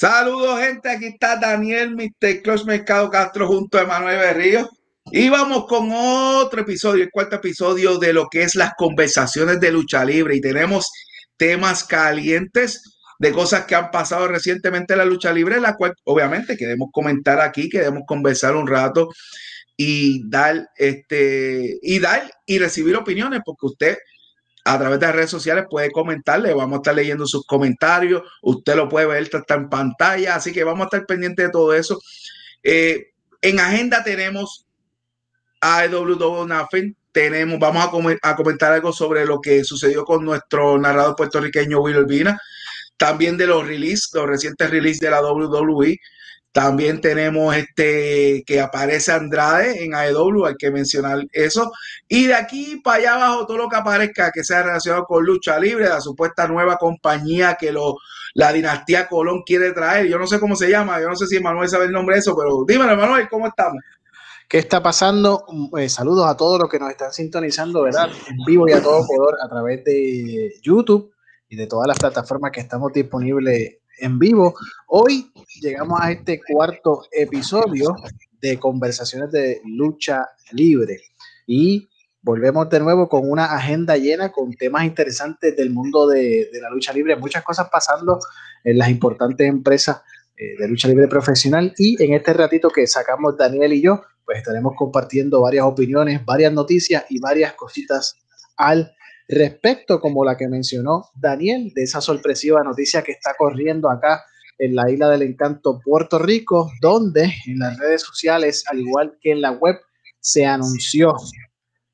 Saludos, gente. Aquí está Daniel, Mr. Close Mercado Castro junto a Manuel Berrío. Y vamos con otro episodio, el cuarto episodio de lo que es las conversaciones de lucha libre. Y tenemos temas calientes de cosas que han pasado recientemente en la lucha libre, la cual obviamente queremos comentar aquí, queremos conversar un rato y dar este y dar y recibir opiniones, porque usted a través de las redes sociales puede comentarle, vamos a estar leyendo sus comentarios, usted lo puede ver, está en pantalla, así que vamos a estar pendientes de todo eso. Eh, en agenda tenemos a Nothing, tenemos, vamos a, comentar algo sobre lo que sucedió con nuestro narrador puertorriqueño Will Urbina, también de los releases, los recientes releases de la WWE, también tenemos este que aparece Andrade en AEW, hay que mencionar eso. Y de aquí para allá abajo, todo lo que aparezca que sea relacionado con lucha libre, la supuesta nueva compañía que lo, la dinastía Colón quiere traer. Yo no sé cómo se llama, yo no sé si Manuel sabe el nombre de eso, pero dímelo, Manuel, ¿cómo estamos? ¿Qué está pasando? Eh, saludos a todos los que nos están sintonizando, ¿verdad? En vivo y a todo color a través de YouTube y de todas las plataformas que estamos disponibles en vivo. Hoy llegamos a este cuarto episodio de conversaciones de lucha libre. Y volvemos de nuevo con una agenda llena con temas interesantes del mundo de, la lucha libre, muchas cosas pasando en las importantes empresas eh, de lucha libre profesional. Y en este ratito que sacamos Daniel y yo, pues estaremos compartiendo varias opiniones, varias noticias y varias cositas al respecto, como la que mencionó Daniel, de esa sorpresiva noticia que está corriendo acá en la isla del encanto Puerto Rico, donde en las redes sociales, al igual que en la web, se anunció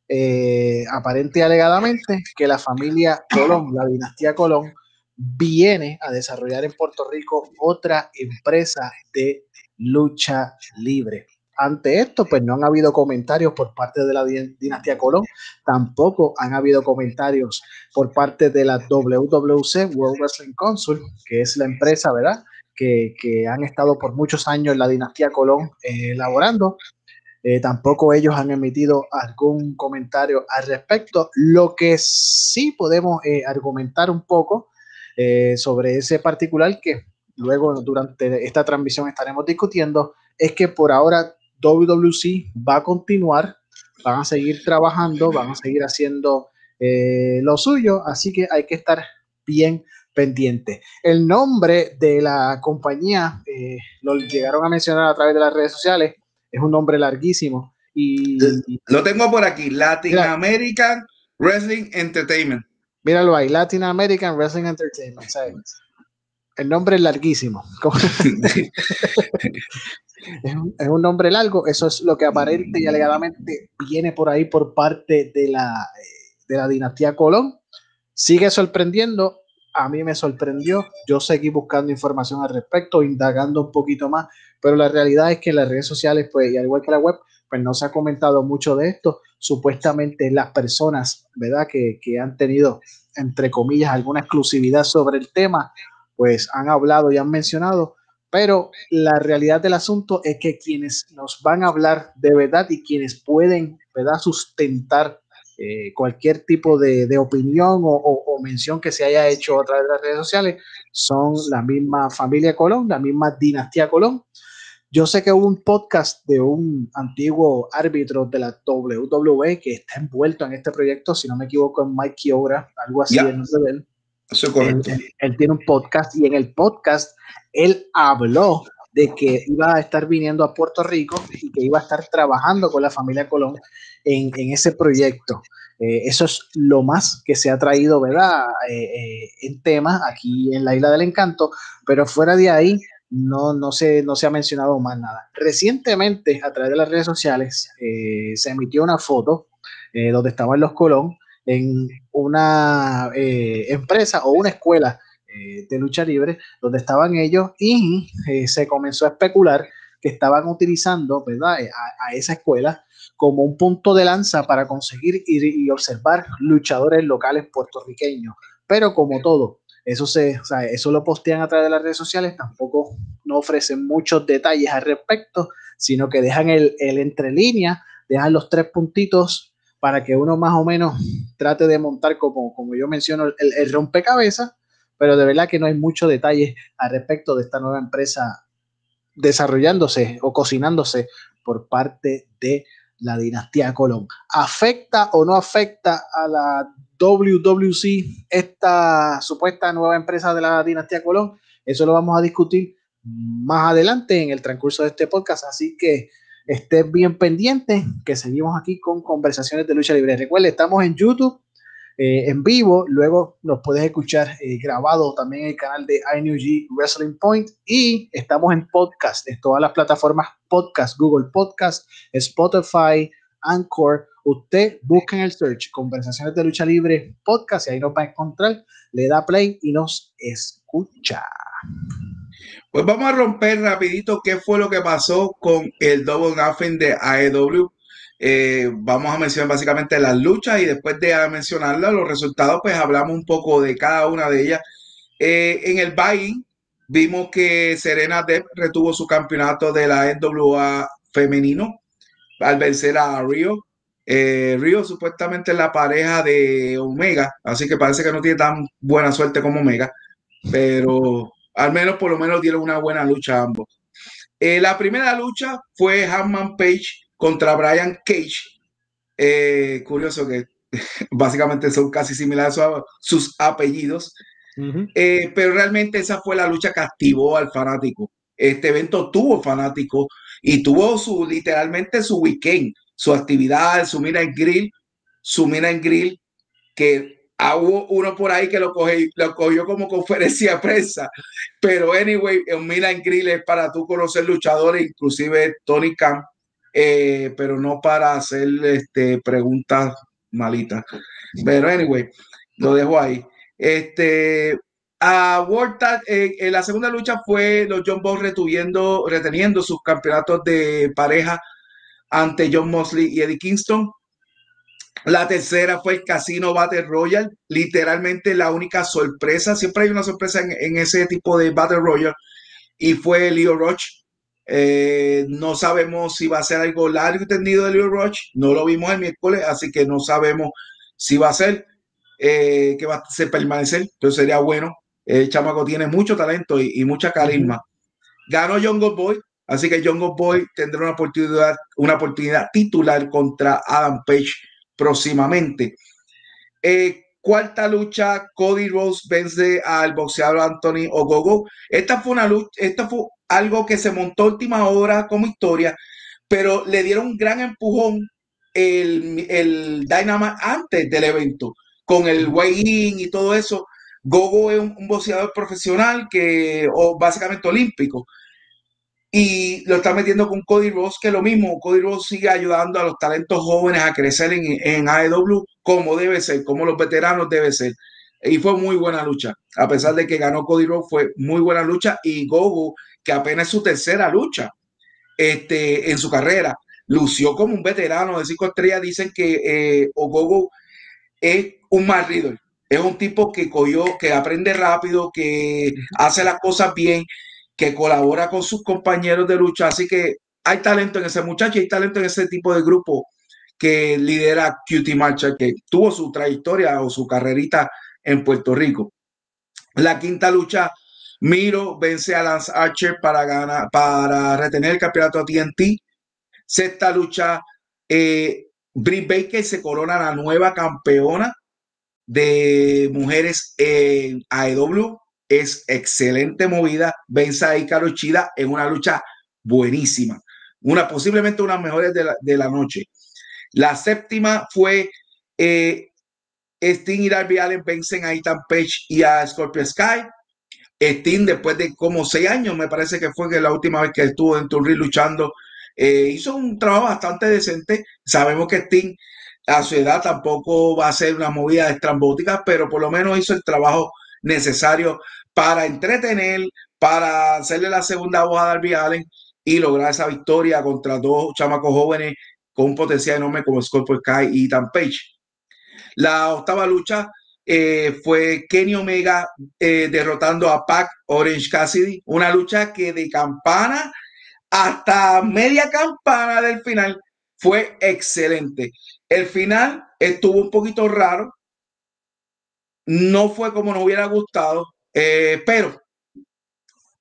eh, aparente y alegadamente que la familia Colón, la dinastía Colón, viene a desarrollar en Puerto Rico otra empresa de lucha libre. Ante esto, pues no han habido comentarios por parte de la dinastía Colón, tampoco han habido comentarios por parte de la WWC, World Wrestling Council, que es la empresa, ¿verdad? Que, han estado por muchos años en la dinastía Colón eh, elaborando. Eh, tampoco ellos han emitido algún comentario al respecto. Lo que sí podemos eh, argumentar un poco sobre ese particular que luego durante esta transmisión estaremos discutiendo es que por ahora WWC va a continuar, van a seguir trabajando, van a seguir haciendo lo suyo, así que hay que estar bien pendiente. El nombre de la compañía, eh, lo llegaron a mencionar a través de las redes sociales, es un nombre larguísimo. Y, lo tengo por aquí, Latin American Wrestling Entertainment. Míralo ahí, Latin American Wrestling Entertainment. El nombre es larguísimo. es un, nombre largo, eso es lo que aparente y alegadamente viene por ahí por parte de la, eh, de la dinastía Colón. Sigue sorprendiendo, a mí me sorprendió, yo seguí buscando información al respecto, indagando un poquito más, pero la realidad es que en las redes sociales, pues, y al igual que la web, pues no se ha comentado mucho de esto. Supuestamente las personas, ¿verdad?, que, que han tenido, entre comillas, alguna exclusividad sobre el tema, pues han hablado y han mencionado pero la realidad del asunto es que quienes nos van a hablar de verdad y quienes pueden ¿verdad? sustentar eh, cualquier tipo de, opinión o, mención que se haya hecho a través de las redes sociales son la misma familia Colón, la misma dinastía Colón. Yo sé que hubo un podcast de un antiguo árbitro de la WWE que está envuelto en este proyecto, si no me equivoco, en Mike Kiora, algo así. En él. Eso él, tiene un podcast y en el podcast él habló de que iba a estar viniendo a Puerto Rico y que iba a estar trabajando con la familia Colón en, ese proyecto. Eh, eso es lo más que se ha traído, ¿verdad? Eh, eh, en tema aquí en la Isla del Encanto, pero fuera de ahí no, no, se, no se ha mencionado más nada. Recientemente, a través de las redes sociales, se emitió una foto donde estaban los Colón en una empresa o una escuela eh, de lucha libre, donde estaban ellos y eh, se comenzó a especular que estaban utilizando ¿verdad? Eh, a, esa escuela como un punto de lanza para conseguir y, observar luchadores locales puertorriqueños. Pero como todo, eso, se, eso lo postean a través de las redes sociales, tampoco no ofrecen muchos detalles al respecto, sino que dejan el, el entre línea, dejan los tres puntitos para que uno más o menos trate de montar, como, como yo menciono, el rompecabezas pero de verdad que no hay mucho detalle al respecto de esta nueva empresa desarrollándose o cocinándose por parte de la dinastía Colón. ¿Afecta o no afecta a la WWC esta supuesta nueva empresa de la dinastía Colón? Eso lo vamos a discutir más adelante en el transcurso de este podcast, así que estés bien pendiente que seguimos aquí con conversaciones de lucha libre. Recuerden, estamos en YouTube eh, en vivo. Luego nos puedes escuchar eh, grabado también en el canal de INUG Wrestling Point. Y estamos en podcast, en todas las plataformas podcast, Google Podcast, Spotify, Anchor. Usted busca en el search Conversaciones de Lucha Libre Podcast y ahí nos va a encontrar. Le da play y nos escucha. Pues vamos a romper rapidito qué fue lo que pasó con el Double Nothing de AEW. Eh, vamos a mencionar básicamente las luchas y después de mencionarlas, los resultados, pues hablamos un poco de cada una de ellas. Eh, en el buy vimos que Serena Depp retuvo su campeonato de la NWA femenino al vencer a Rio. Eh, Rio supuestamente es la pareja de Omega, así que parece que no tiene tan buena suerte como Omega, pero al menos por lo menos dieron una buena lucha ambos. la primera lucha fue Hanman Page contra Brian Cage. Eh, curioso que básicamente son casi similares a sus apellidos, eh, pero realmente esa fue la lucha que activó al fanático. Este evento tuvo fanático y tuvo su literalmente su weekend, su actividad, su mira en grill, su mira en grill, que hubo uno por ahí que lo, cogió, lo cogió como conferencia de prensa, pero anyway, un mira en grill es para tú conocer luchadores, inclusive Tony Khan eh, pero no para hacer este, preguntas malitas. Pero anyway, lo dejo ahí. Este, a World eh, en la segunda lucha fue los John Bones reteniendo, reteniendo sus campeonatos de pareja ante John Mosley y Eddie Kingston. La tercera fue el Casino Battle Royal, literalmente la única sorpresa. Siempre hay una sorpresa en, en ese tipo de Battle Royal. Y fue Leo Roach eh, no sabemos si va a ser algo largo y tendido de Leo Roach. No lo vimos el miércoles, así que no sabemos si va a ser, eh, que va a ser permanecer. Pero sería bueno. El chamaco tiene mucho talento y, mucha carisma. Ganó John Boy, así que John Boy tendrá una oportunidad, una oportunidad titular contra Adam Page próximamente. Eh, cuarta lucha, Cody Rose vence al boxeador Anthony Ogogo. Esta fue una lucha, esta fue algo que se montó última hora como historia, pero le dieron un gran empujón el, el Dynamite antes del evento, con el weigh-in y todo eso. Gogo es un, boxeador profesional que, o básicamente olímpico, y lo está metiendo con Cody Ross, que lo mismo. Cody Ross sigue ayudando a los talentos jóvenes a crecer en, en AEW como debe ser, como los veteranos debe ser. Y fue muy buena lucha. A pesar de que ganó Cody Ross, fue muy buena lucha. Y Gogo que apenas es su tercera lucha este, en su carrera. Lució como un veterano de cinco estrellas. Dicen que eh, Ogogo es un mal líder. Es un tipo que cogió, que aprende rápido, que hace las cosas bien, que colabora con sus compañeros de lucha. Así que hay talento en ese muchacho, hay talento en ese tipo de grupo que lidera Cutie Marcha, que tuvo su trayectoria o su carrerita en Puerto Rico. La quinta lucha Miro vence a Lance Archer para ganar, para retener el campeonato TNT. Sexta lucha, eh, Britt Baker se corona la nueva campeona de mujeres en AEW. Es excelente movida. Vence a Icaro Chida en una lucha buenísima. Una, posiblemente una mejores de la, de la noche. La séptima fue eh, Sting y Darby Allen vencen a Ethan Page y a Scorpio Sky. Sting, después de como seis años, me parece que fue que la última vez que estuvo en Turri luchando, eh, hizo un trabajo bastante decente. Sabemos que Sting a su edad tampoco va a ser una movida estrambótica, pero por lo menos hizo el trabajo necesario para entretener, para hacerle la segunda voz a Darby Allen y lograr esa victoria contra dos chamacos jóvenes con un potencial enorme como Scorpio Sky y Ethan Page. La octava lucha eh, fue Kenny Omega eh, derrotando a Pac Orange Cassidy, una lucha que de campana hasta media campana del final fue excelente. El final estuvo un poquito raro, no fue como nos hubiera gustado. Eh, pero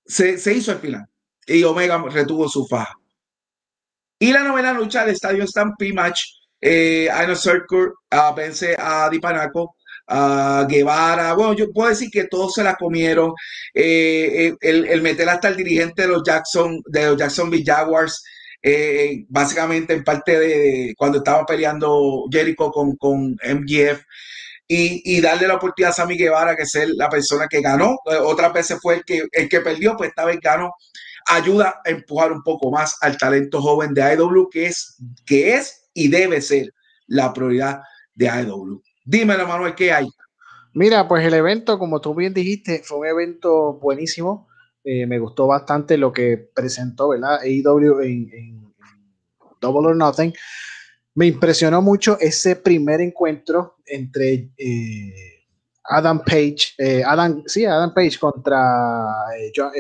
se, se, hizo el final y Omega retuvo su faja. Y la novena lucha del Estadio Stampede Match, eh, Circle Circle uh, vence a Dipanaco, a Guevara. Bueno, yo puedo decir que todos se la comieron. Eh, eh, el, el, meter hasta el dirigente de los Jackson, de los Jacksonville Jaguars, básicamente en parte de cuando estaba peleando Jericho con, con MGF. Y, y, darle la oportunidad a Sammy Guevara, que es la persona que ganó. Otras veces fue el que, el que perdió, pues esta vez ganó ayuda a empujar un poco más al talento joven de AEW, que es, que es y debe ser la prioridad de AEW. Dímelo, Manuel, ¿qué hay? Mira, pues el evento, como tú bien dijiste, fue un evento buenísimo. Eh, me gustó bastante lo que presentó, ¿verdad? AEW en, en, Double or Nothing. Me impresionó mucho ese primer encuentro entre eh, Adam Page, eh, Adam, sí, Adam Page contra John,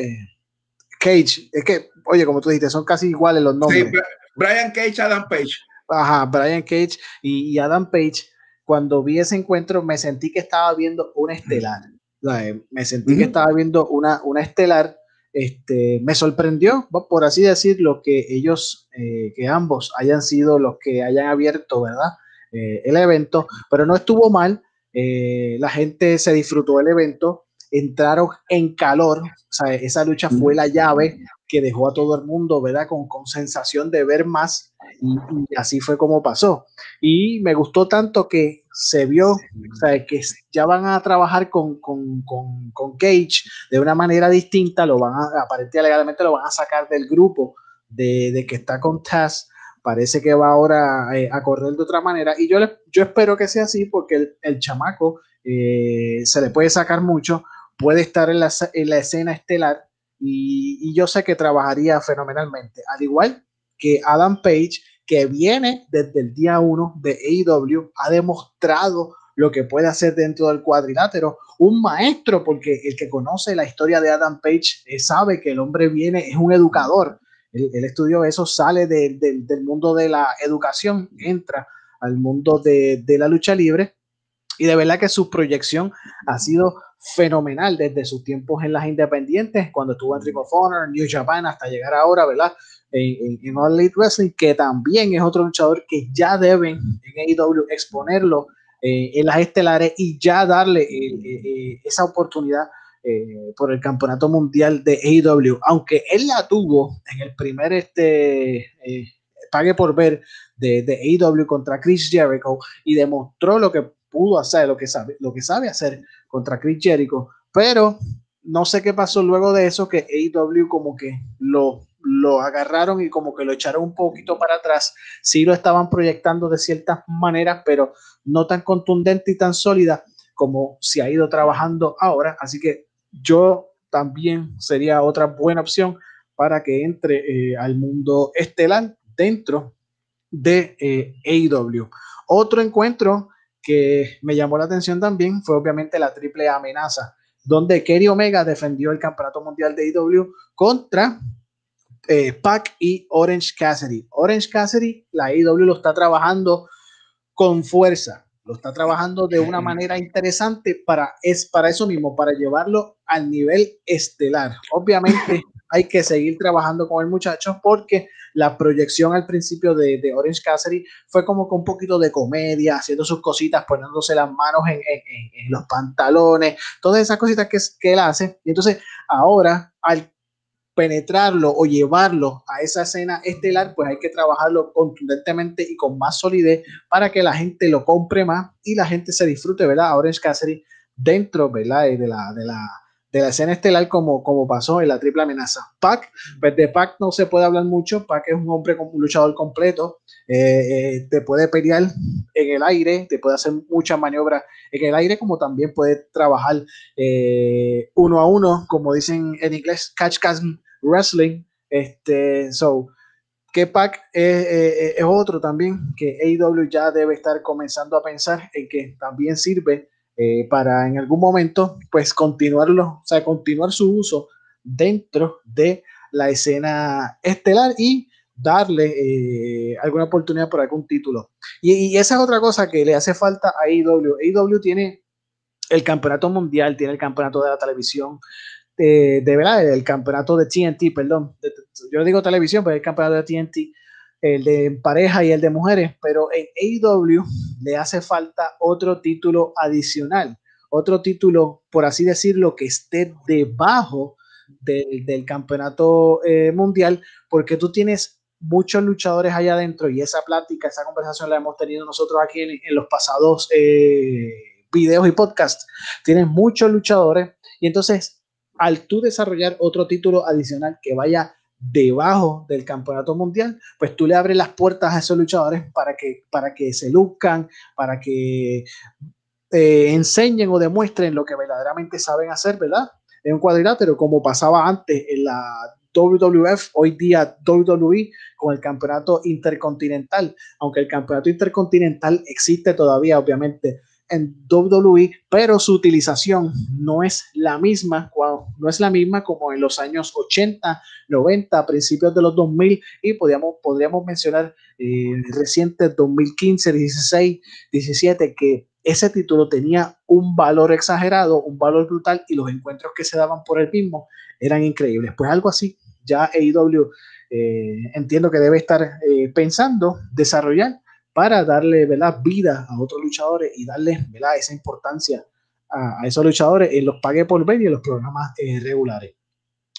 Cage, es que, oye, como tú dijiste, son casi iguales los nombres. Sí, Brian Cage, Adam Page. Ajá, Brian Cage y, Adam Page. Cuando vi ese encuentro, me sentí que estaba viendo una estelar. Me sentí que estaba viendo una, una estelar. Este, me sorprendió, por así decirlo, que ellos, eh, que ambos hayan sido los que hayan abierto, ¿verdad? Eh, el evento, pero no estuvo mal. Eh, la gente se disfrutó del evento entraron en calor, o sea, esa lucha fue la llave que dejó a todo el mundo, ¿verdad? Con, con sensación de ver más y, así fue como pasó. Y me gustó tanto que se vio, o sea, que ya van a trabajar con, con, con, con Cage de una manera distinta, lo van a, aparentemente legalmente lo van a sacar del grupo de, de que está con Taz, parece que va ahora eh, a correr de otra manera y yo, yo espero que sea así porque el, el chamaco eh, se le puede sacar mucho, puede estar en la, en la escena estelar y, yo sé que trabajaría fenomenalmente. Al igual que Adam Page, que viene desde el día 1 de AEW, ha demostrado lo que puede hacer dentro del cuadrilátero. Un maestro, porque el que conoce la historia de Adam Page eh, sabe que el hombre viene, es un educador. Él, estudió eso, sale de, del mundo de la educación, entra al mundo de, de la lucha libre y de verdad que su proyección ha sido fenomenal desde sus tiempos en las independientes, cuando estuvo en Ring of Honor, New Japan, hasta llegar ahora, ¿verdad? En, en, All Elite Wrestling, que también es otro luchador que ya deben en AEW exponerlo eh, en las estelares y ya darle eh, eh, esa oportunidad por el campeonato mundial de AEW, aunque él la tuvo en el primer este pague por ver de, de AEW contra Chris Jericho y demostró lo que pudo hacer, lo que sabe, lo que sabe hacer contra Chris Jericho, pero no sé qué pasó luego de eso, que AEW como que lo, lo agarraron y como que lo echaron un poquito para atrás. Sí lo estaban proyectando de ciertas maneras, pero no tan contundente y tan sólida como se ha ido trabajando ahora. Así que yo también sería otra buena opción para que entre eh, al mundo estelar dentro de eh, AEW. Otro encuentro que me llamó la atención también fue obviamente la triple amenaza, donde Kerry Omega defendió el campeonato mundial de IW contra eh, Pac y Orange Cassidy. Orange Cassidy, la IW lo está trabajando con fuerza, lo está trabajando de una manera interesante para, es para eso mismo, para llevarlo al nivel estelar. Obviamente hay que seguir trabajando con el muchacho porque la proyección al principio de, de Orange Cassidy fue como con un poquito de comedia, haciendo sus cositas, poniéndose las manos en, en, los pantalones, todas esas cositas que, que él hace. Y entonces ahora, al penetrarlo o llevarlo a esa escena estelar, pues hay que trabajarlo contundentemente y con más solidez para que la gente lo compre más y la gente se disfrute, ¿verdad? Orange Cassidy dentro, ¿verdad? De la, de la, de la escena estelar como, como pasó en la triple amenaza. Pac, pues de Pac no se puede hablar mucho, Pac es un hombre, un luchador completo, eh, eh, te puede pelear en el aire, te puede hacer muchas maniobras en el aire, como también puede trabajar eh, uno a uno, como dicen en inglés, catch catch wrestling. Este, so, que Pac es, otro también que AEW ya debe estar comenzando a pensar en que también sirve eh, para en algún momento pues continuarlo, o sea, continuar su uso dentro de la escena estelar y darle eh, alguna oportunidad por algún título. Y, esa es otra cosa que le hace falta a AEW. AEW tiene el campeonato mundial, tiene el campeonato de la televisión, de, verdad, el campeonato de TNT, perdón, yo digo televisión, pero el campeonato de TNT, el de pareja y el de mujeres, pero en AEW le hace falta otro título adicional, otro título, por así decirlo, que esté debajo del, campeonato eh, mundial, porque tú tienes muchos luchadores allá adentro y esa plática, esa conversación la hemos tenido nosotros aquí en, los pasados eh, videos y podcasts. Tienes muchos luchadores y entonces al tú desarrollar otro título adicional que vaya debajo del campeonato mundial, pues tú le abres las puertas a esos luchadores para que, para que se luzcan, para que eh, enseñen o demuestren lo que verdaderamente saben hacer, ¿verdad? En un cuadrilátero, como pasaba antes en la WWF, hoy día WWE, con el campeonato intercontinental, aunque el campeonato intercontinental existe todavía, obviamente, en WWE, pero su utilización no es la misma, no es la misma como en los años 80, 90, principios de los 2000 y podríamos, podríamos mencionar eh, recientes 2015, 16, 17 que ese título tenía un valor exagerado, un valor brutal y los encuentros que se daban por el mismo eran increíbles. Pues algo así, ya AEW eh, entiendo que debe estar eh, pensando desarrollar para darle vida a otros luchadores y darle esa importancia a, esos luchadores en los pague por ver y en los programas eh, regulares.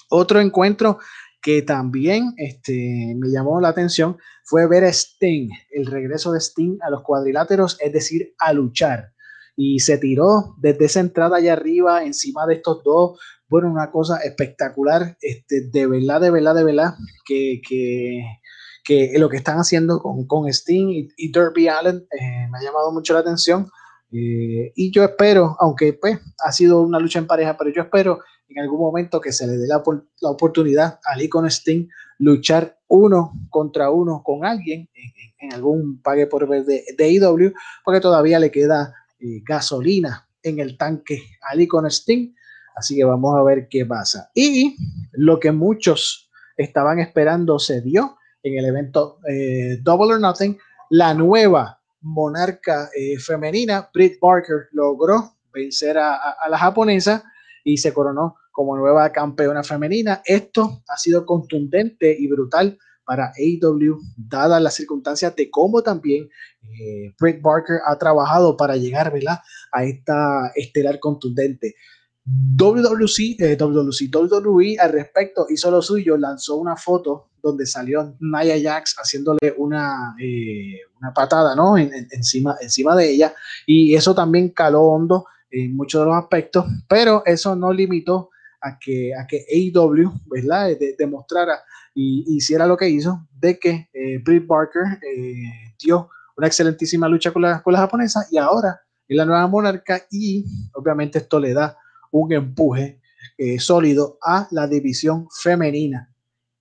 Otro encuentro que también este, me llamó la atención fue ver a Sting, el regreso de Sting a los cuadriláteros, es decir, a luchar. Y se tiró desde esa entrada allá arriba, encima de estos dos. Bueno, una cosa espectacular, este, de verdad, de verdad, de verdad, que que lo que están haciendo con, con Sting y, Derby Allen eh, me ha llamado mucho la atención. Eh, y yo espero, aunque pues ha sido una lucha en pareja, pero yo espero en algún momento que se le dé la, la oportunidad a Lee con Sting luchar uno contra uno con alguien en, algún pague por ver de, de IW, porque todavía le queda eh, gasolina en el tanque a Lee con Sting. Así que vamos a ver qué pasa. Y lo que muchos estaban esperando se dio en el evento eh, Double or Nothing, la nueva monarca eh, femenina, Britt Barker, logró vencer a, la japonesa y se coronó como nueva campeona femenina. Esto ha sido contundente y brutal para AEW, dadas las circunstancias de cómo también eh, Barker ha trabajado para llegar a esta estelar contundente. WWC, eh, WWE al respecto hizo lo suyo, lanzó una foto donde salió Nia Jax haciéndole una, eh, una patada ¿no? encima, encima de ella y eso también caló hondo en muchos de los aspectos, pero eso no limitó a que, a que AEW ¿verdad? demostrara y hiciera lo que hizo de que eh, Barker eh, dio una excelentísima lucha con la, con la japonesa y ahora es la nueva monarca y obviamente esto le da un empuje eh, sólido a la división femenina.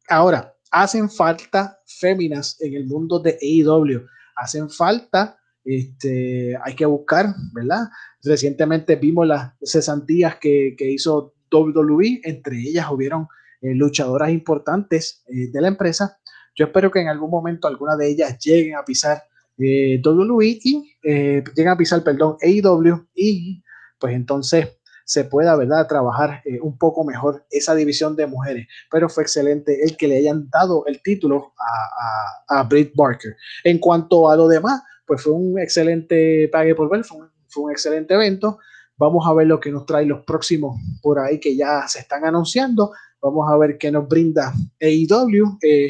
Ahora, hacen falta féminas en el mundo de AEW. Hacen falta, este, hay que buscar, ¿verdad? Recientemente vimos las cesantías que, que hizo WWE, entre ellas hubieron eh, luchadoras importantes eh, de la empresa. Yo espero que en algún momento alguna de ellas lleguen a pisar WWE y lleguen a pisar, perdón, AEW y pues entonces se pueda, ¿verdad?, trabajar eh, un poco mejor esa división de mujeres. Pero fue excelente el que le hayan dado el título a, a, Britt Barker. En cuanto a lo demás, pues fue un excelente pague por ver, fue un, excelente evento. Vamos a ver lo que nos trae los próximos por ahí que ya se están anunciando. Vamos a ver qué nos brinda AEW. Eh,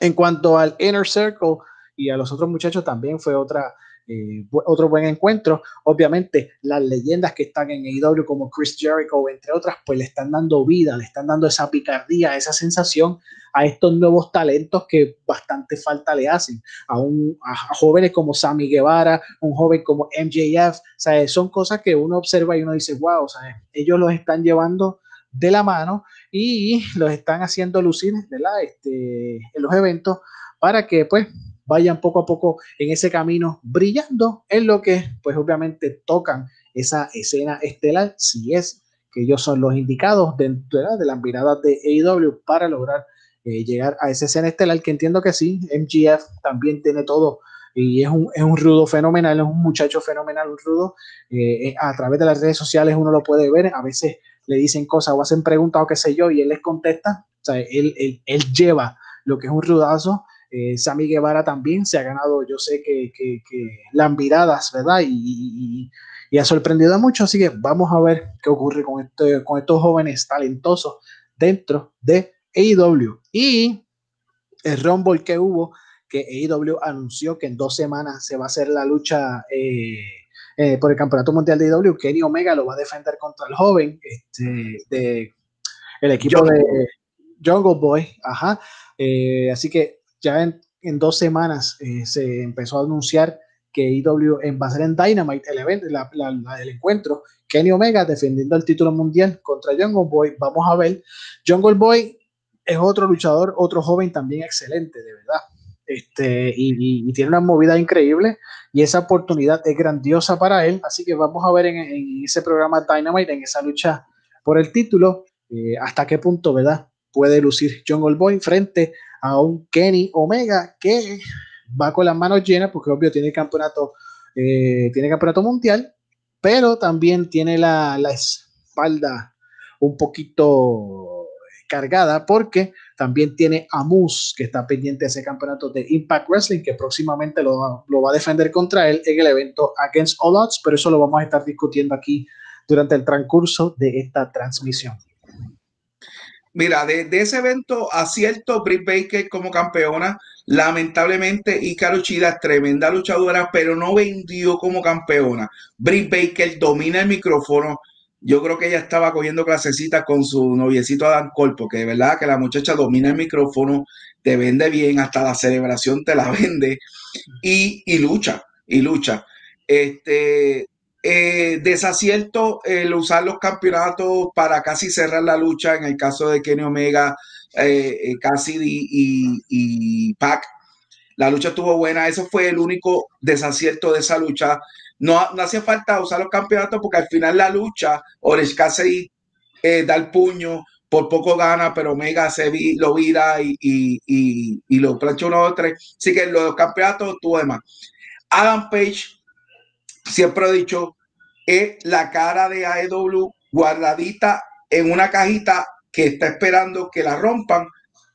en cuanto al Inner Circle y a los otros muchachos, también fue otra eh, otro buen encuentro. Obviamente, las leyendas que están en AEW como Chris Jericho, entre otras, pues le están dando vida, le están dando esa picardía, esa sensación a estos nuevos talentos que bastante falta le hacen. A, un, a jóvenes como Sammy Guevara, un joven como MJF, o son cosas que uno observa y uno dice, wow, ellos los están llevando de la mano y los están haciendo lucir Este, en los eventos para que pues vayan poco a poco en ese camino brillando en lo que pues obviamente tocan esa escena estelar si es que ellos son los indicados dentro de las miradas de AEW para lograr eh, llegar a esa escena estelar que entiendo que sí, MGF también tiene todo y es un, es un rudo fenomenal, es un muchacho fenomenal, un rudo. Eh, a través de las redes sociales uno lo puede ver, a veces le dicen cosas o hacen preguntas o qué sé yo, y él les contesta. O sea, él, él, él lleva lo que es un rudazo. Eh, Sammy Guevara también se ha ganado, yo sé que, que, que las miradas, ¿verdad? Y, y, y, ha sorprendido a muchos, así que vamos a ver qué ocurre con, este, con estos jóvenes talentosos dentro de AEW. Y el Rumble que hubo, que AEW anunció que en dos semanas se va a hacer la lucha eh, eh, por el Campeonato Mundial de AEW. Kenny Omega lo va a defender contra el joven este, de el equipo Jungle de Jungle Boy. Ajá. Eh, así que ya en, dos semanas eh, se empezó a anunciar que AEW va a en Dynamite el, evento, la, la, la, el encuentro. Kenny Omega defendiendo el título mundial contra Jungle Boy. Vamos a ver. Jungle Boy es otro luchador, otro joven también excelente, de verdad. Este, y, tiene una movida increíble y esa oportunidad es grandiosa para él. Así que vamos a ver en, en ese programa Dynamite, en esa lucha por el título, eh, hasta qué punto, ¿verdad? Puede lucir Jungle Boy frente a un Kenny Omega que va con las manos llenas porque obvio tiene campeonato, eh, tiene campeonato mundial, pero también tiene la, la espalda un poquito cargada porque también tiene a Moose que está pendiente de ese campeonato de Impact Wrestling que próximamente lo, lo, va a defender contra él en el evento Against All Odds, pero eso lo vamos a estar discutiendo aquí durante el transcurso de esta transmisión. Mira, de, ese evento acierto Britt Baker como campeona, lamentablemente Icaro Chida, tremenda luchadora, pero no vendió como campeona. Britt Baker domina el micrófono, yo creo que ella estaba cogiendo clasecitas con su noviecito Adam Cole, porque de verdad que la muchacha domina el micrófono, te vende bien, hasta la celebración te la vende y, y lucha, y lucha. Este, eh, desacierto el usar los campeonatos para casi cerrar la lucha, en el caso de Kenny Omega, eh, Cassidy y, Pac. La lucha estuvo buena, eso fue el único desacierto de esa lucha no, hacía falta usar los campeonatos porque al final la lucha, Orange Cassidy eh, da el puño, por poco gana, pero Omega se lo vira y, lo plancha uno o tres. Así que los campeonatos tuvo de más. Adam Page, siempre he dicho, es la cara de AEW guardadita en una cajita que está esperando que la rompan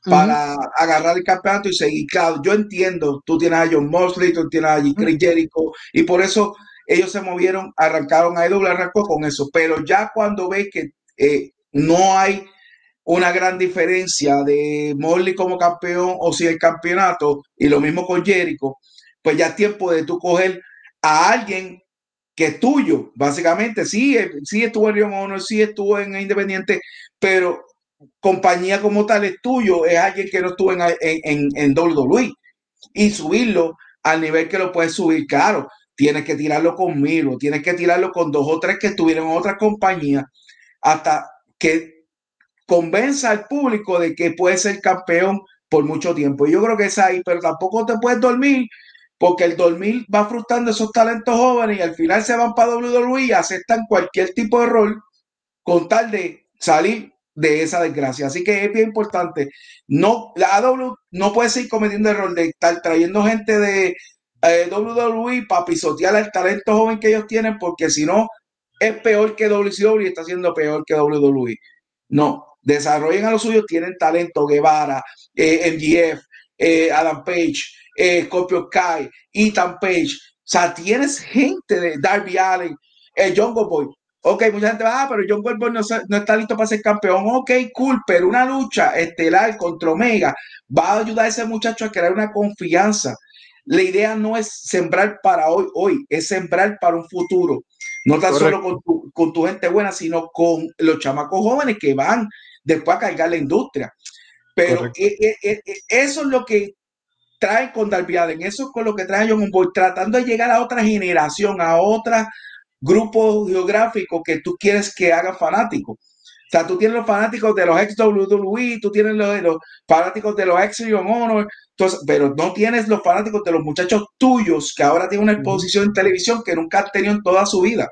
para uh -huh. agarrar el campeonato y seguir. Claro, yo entiendo, tú tienes a John Mosley, tú tienes a Chris Jericho, y por eso ellos se movieron, arrancaron a EW, arrancó con eso, pero ya cuando ves que eh, no hay una gran diferencia de Morley como campeón o si el campeonato, y lo mismo con Jericho, pues ya es tiempo de tú coger a alguien que es tuyo, básicamente, sí, sí estuvo en Rio Honor, sí estuvo en Independiente, pero compañía como tal es tuyo, es alguien que no estuvo en, en, en, WWE y subirlo al nivel que lo puedes subir, claro tienes que tirarlo conmigo, tienes que tirarlo con dos o tres que estuvieron en otra compañía hasta que convenza al público de que puede ser campeón por mucho tiempo. Y yo creo que es ahí, pero tampoco te puedes dormir porque el dormir va frustrando esos talentos jóvenes y al final se van para WWE y aceptan cualquier tipo de rol con tal de salir de esa desgracia. Así que es bien importante. No, la AW no puede seguir cometiendo el error de estar trayendo gente de eh, WWE para pisotear el talento joven que ellos tienen, porque si no, es peor que WCW y está siendo peor que WWE. No, desarrollen a los suyos, tienen talento, Guevara, eh, MGF, eh, Adam Page, eh, Scorpio Kai, Ethan Page. O sea, tienes gente de Darby Allen, eh, John Boy. Ok, mucha gente va, ah, pero John Goldberg no, no, está listo para ser campeón. Ok, cool, pero una lucha estelar contra Omega va a ayudar a ese muchacho a crear una confianza la idea no es sembrar para hoy, hoy, es sembrar para un futuro. No tan Correcto. solo con tu, con tu, gente buena, sino con los chamacos jóvenes que van después a cargar la industria. Pero eh, eh, eh, eso es lo que trae con Darby Allen, eso es con lo que trae John Boy, tratando de llegar a otra generación, a otro grupo geográfico que tú quieres que haga fanáticos. O sea, tú tienes los fanáticos de los ex WWE, tú tienes los, los fanáticos de los ex Ring Honor, entonces, pero no tienes los fanáticos de los muchachos tuyos que ahora tienen una exposición en televisión que nunca han tenido en toda su vida.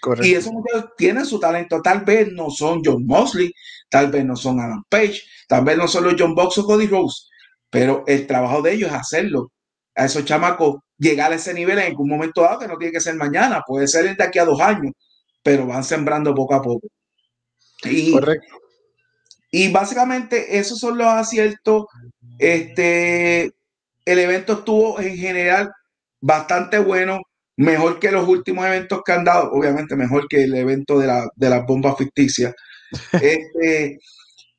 Correcto. Y esos muchachos tienen su talento. Tal vez no son John Mosley, tal vez no son Adam Page, tal vez no son los John Box o Cody Rose, pero el trabajo de ellos es hacerlo a esos chamacos llegar a ese nivel en algún momento dado, que no tiene que ser mañana, puede ser de aquí a dos años, pero van sembrando poco a poco. Y, Correcto. Y básicamente esos son los aciertos. Este, el evento estuvo en general bastante bueno, mejor que los últimos eventos que han dado, obviamente mejor que el evento de la, de las bombas ficticias. Este,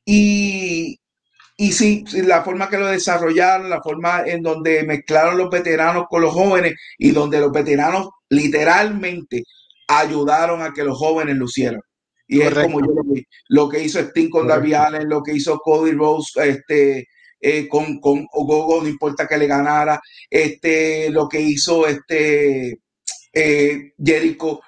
y, y sí, la forma que lo desarrollaron, la forma en donde mezclaron los veteranos con los jóvenes y donde los veteranos literalmente ayudaron a que los jóvenes lucieran. Y es como yo lo vi. Lo que hizo Sting con Allen, lo que hizo Cody Rose este, eh, con, con Ogogo, no importa que le ganara. Este, lo que hizo este, eh, Jericho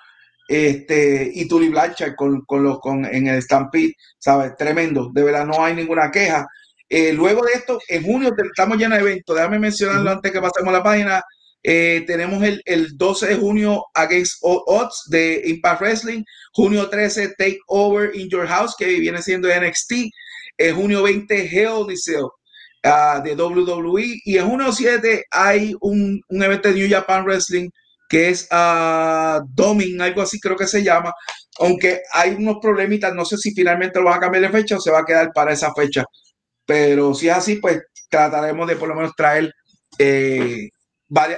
este, y Tully Blanchard con, con los, con, en el Stampede, ¿sabes? Tremendo. De verdad, no hay ninguna queja. Eh, luego de esto, en junio estamos llenos de eventos. Déjame mencionarlo antes que pasemos a la página. Eh, tenemos el, el, 12 de junio Against Odds de Impact Wrestling. Junio 13, Take Over in Your House, que viene siendo NXT. En junio 20, Hell Cell uh, de WWE. Y en junio 7 hay un, un, evento de New Japan Wrestling que es uh, Doming, algo así creo que se llama. Aunque hay unos problemitas, no sé si finalmente lo van a cambiar de fecha o se va a quedar para esa fecha. Pero si es así, pues trataremos de por lo menos traer eh,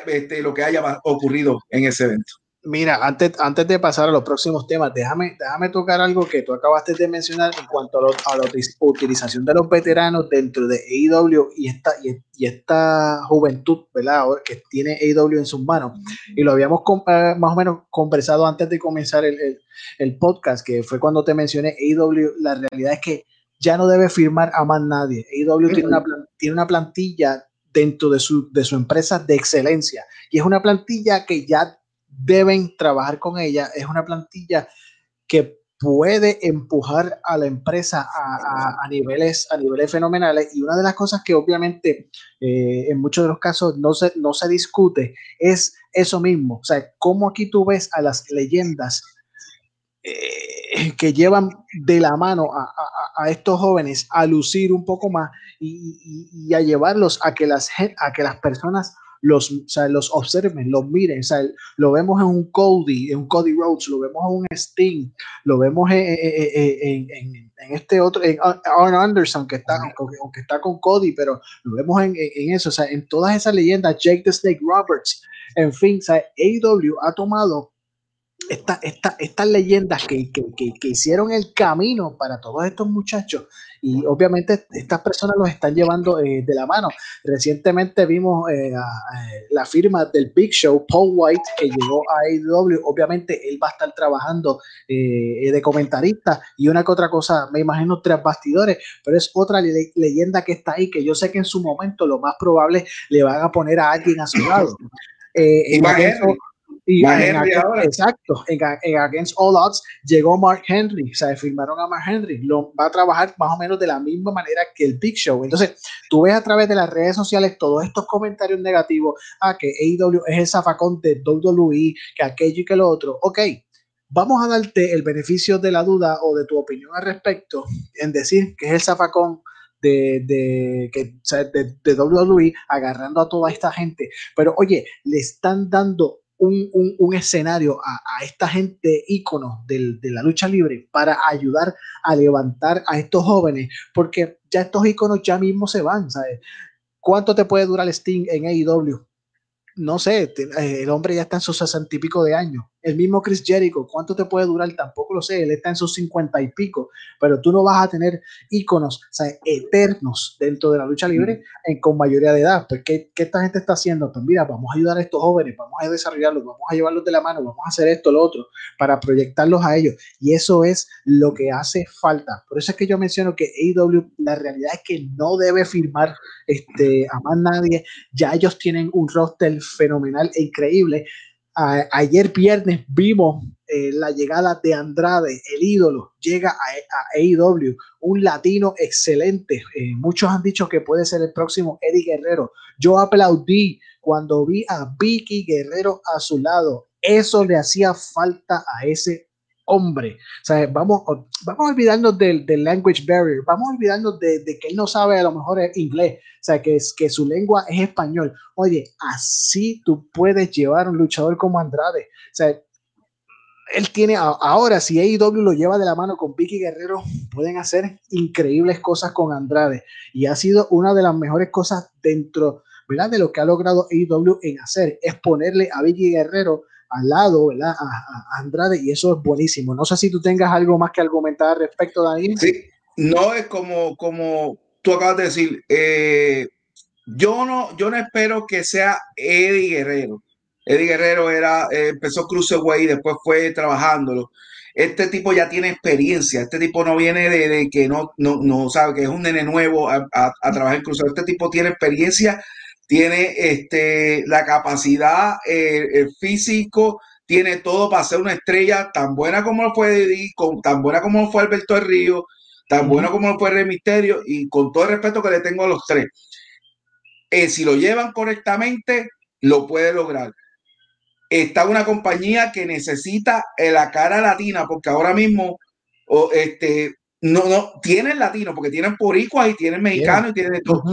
este, lo que haya ocurrido en ese evento. Mira, antes, antes de pasar a los próximos temas, déjame, déjame tocar algo que tú acabaste de mencionar en cuanto a, la utilización de los veteranos dentro de AEW y esta, y, esta juventud ¿verdad? que tiene AEW en sus manos. Y lo habíamos eh, más o menos conversado antes de comenzar el, el, podcast, que fue cuando te mencioné AEW. La realidad es que ya no debe firmar a más nadie. AEW tiene, una, tiene una plantilla dentro de su, de su empresa de excelencia. Y es una plantilla que ya deben trabajar con ella. Es una plantilla que puede empujar a la empresa a, niveles, a niveles fenomenales. Y una de las cosas que obviamente eh, en muchos de los casos no se, no se discute es eso mismo. O sea, cómo aquí tú ves a las leyendas eh, que llevan de la mano a, estos jóvenes a lucir un poco más y, a llevarlos a que las, a que las personas los, los observen, los miren. lo vemos en un Cody, en un Cody Rhodes, lo vemos en un Sting, lo vemos en, este otro, en Arn Anderson, que está, aunque, está con Cody, pero lo vemos en, eso, o sea, en todas esas leyendas, Jake the Snake Roberts, en fin, o AEW ha tomado estas leyendas que, hicieron el camino para todos estos muchachos y obviamente estas personas los están llevando eh, de la mano. Recientemente vimos eh, la firma del Big Show, Paul White, que llegó a AEW. Obviamente él va a estar trabajando eh, de comentarista y una que otra cosa, me imagino tres bastidores, pero es otra leyenda que está ahí que yo sé que en su momento lo más probable le van a poner a alguien a su lado. Y Exacto, en, Against All Odds llegó Mark Henry, o sea, firmaron a Mark Henry, lo, va a trabajar más o menos de la misma manera que el Big Show. Entonces, tú ves a través de las redes sociales todos estos comentarios negativos, a ah, que AEW es el zafacón de WWE, que aquello y que lo otro. Ok, vamos a darte el beneficio de la duda o de tu opinión al respecto en decir que es el zafacón de, de, que, de, de, WWE agarrando a toda esta gente. Pero oye, le están dando un, escenario a, esta gente ícono de la lucha libre para ayudar a levantar a estos jóvenes, porque ya estos íconos ya mismo se van, ¿sabes? ¿Cuánto te puede durar Sting en AEW? no sé, eh, el hombre ya está en sus sesenta de años. El mismo Chris Jericho, ¿cuánto te puede durar? Tampoco lo sé, él está en sus cincuenta y pico, pero tú no vas a tener íconos o sea, eternos dentro de la lucha libre en, con mayoría de edad. Pues, ¿qué, esta gente está haciendo? Pues mira, vamos a ayudar a estos jóvenes, vamos a desarrollarlos, vamos a llevarlos de la mano, vamos a hacer esto, lo otro, para proyectarlos a ellos. Y eso es lo que hace falta. Por eso es que yo menciono que AEW, la realidad es que no debe firmar este, a más nadie. Ya ellos tienen un roster fenomenal e increíble. Ayer viernes vimos eh, la llegada de Andrade, el ídolo, llega a, AEW, un latino excelente. Eh, muchos han dicho que puede ser el próximo Eddie Guerrero. Yo aplaudí cuando vi a Vicky Guerrero a su lado. Eso le hacía falta a ese hombre. O sea, vamos, vamos a olvidarnos del, language barrier, vamos a olvidarnos de, que él no sabe a lo mejor inglés, o sea, que, su lengua es español. Oye, así tú puedes llevar un luchador como Andrade. O sea, él tiene ahora, si AEW lo lleva de la mano con Vicky Guerrero, pueden hacer increíbles cosas con Andrade. Y ha sido una de las mejores cosas dentro, ¿verdad? De lo que ha logrado AEW en hacer, es ponerle a Vicky Guerrero al lado, ¿verdad? A, Andrade, y eso es buenísimo. No sé si tú tengas algo más que argumentar al respecto, Daniel. Sí, no es como, como tú acabas de decir. Eh, yo no, yo no espero que sea Eddie Guerrero. Eddie Guerrero era, eh, empezó Cruiserweight después fue trabajándolo. Este tipo ya tiene experiencia. Este tipo no viene de, que no, no, no sabe que es un nene nuevo a, trabajar en Cruiserweight. Este tipo tiene experiencia tiene este, la capacidad eh, físico, tiene todo para ser una estrella tan buena como fue Eddie, tan buena como fue Alberto del Río, tan buena como lo fue Rey Misterio, y con todo el respeto que le tengo a los tres. Eh, si lo llevan correctamente, lo puede lograr. Está una compañía que necesita eh, la cara latina, porque ahora mismo este, no, no, tienen latino, porque tienen poricuas y tienen mexicanos y tienen todo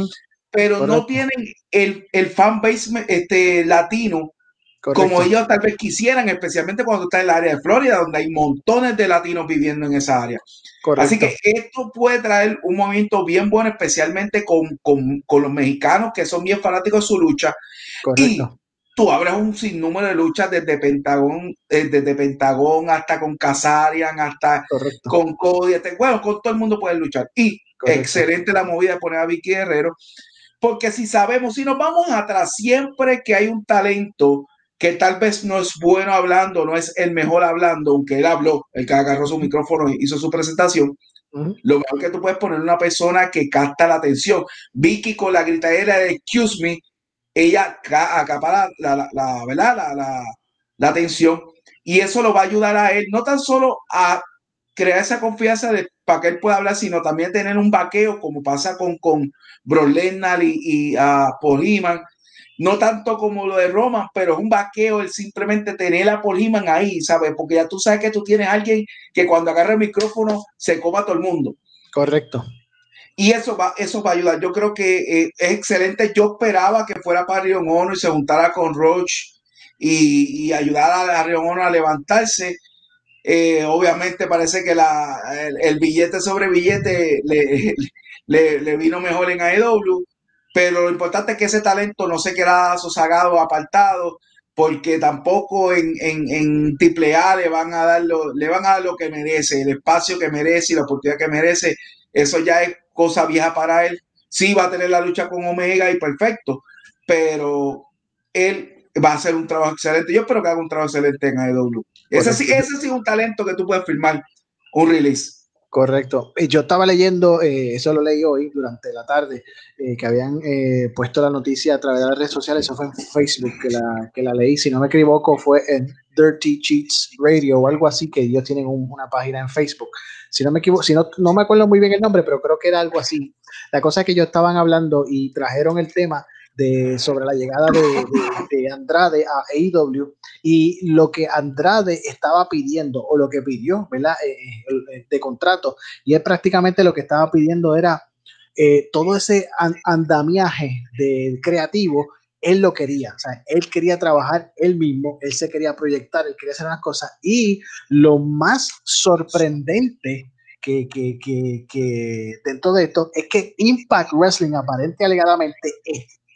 pero no tienen el, el fan base este, latino como ellos tal vez quisieran, especialmente cuando está en el área de Florida, donde hay montones de latinos viviendo en esa área. Así que esto puede traer un movimiento bien bueno, especialmente con, con, con los mexicanos que son bien fanáticos de su lucha. Y tú abres un sinnúmero de luchas desde Pentagón, eh, desde Pentagón hasta con Casarian, hasta con Cody, bueno, con todo el mundo puede luchar. Y excelente la movida de poner a Vicky Guerrero porque si sabemos, si nos vamos atrás, siempre que hay un talento que tal vez no es bueno hablando, no es el mejor hablando, aunque él habló, el que agarró su micrófono y hizo su presentación, lo mejor que tú puedes poner una persona que capta la atención. Vicky con la gritadera de excuse me, ella acapara la, la, la, ¿verdad? La, la, atención y eso lo va a ayudar a él, no tan solo a crear esa confianza de, para que él pueda hablar, sino también tener un vaqueo, como pasa con, con Bro y, a Poliman. No tanto como lo de Roman, pero es un vaqueo el simplemente tener a Poliman ahí, ¿sabes? Porque ya tú sabes que tú tienes a alguien que cuando agarra el micrófono se coma a todo el mundo. Correcto. Y eso va, eso va a ayudar. Yo creo que eh, es excelente. Yo esperaba que fuera para Rio Ono y se juntara con Roach y, y ayudara a Rio Ono a levantarse eh, obviamente parece que la, el, billete sobre billete le, le, vino mejor en AEW, pero lo importante es que ese talento no se queda sosagado, apartado, porque tampoco en, en, en AAA le van a dar lo, le van a dar lo que merece, el espacio que merece y la oportunidad que merece, eso ya es cosa vieja para él. Sí va a tener la lucha con Omega y perfecto, pero él va a hacer un trabajo excelente. Yo espero que haga un trabajo excelente en AEW. Ese sí, ese sí es un talento que tú puedes firmar un release. Correcto. Yo estaba leyendo, eh, eso lo leí hoy durante la tarde, eh, que habían eh, puesto la noticia a través de las redes sociales, eso fue en Facebook que la, que la leí, si no me equivoco fue en Dirty Cheats Radio o algo así, que ellos tienen una página en Facebook. Si no me equivoco, si no, no me acuerdo muy bien el nombre, pero creo que era algo así. La cosa es que ellos estaban hablando y trajeron el tema sobre la llegada de, Andrade a AEW y lo que Andrade estaba pidiendo o lo que pidió, ¿verdad? Eh, eh, de contrato. Y es prácticamente lo que estaba pidiendo era eh, todo ese andamiaje de creativo, él lo quería, o sea, él quería trabajar él mismo, él se quería proyectar, él quería hacer unas cosas. Y lo más sorprendente que, que, dentro de esto es que Impact Wrestling aparente alegadamente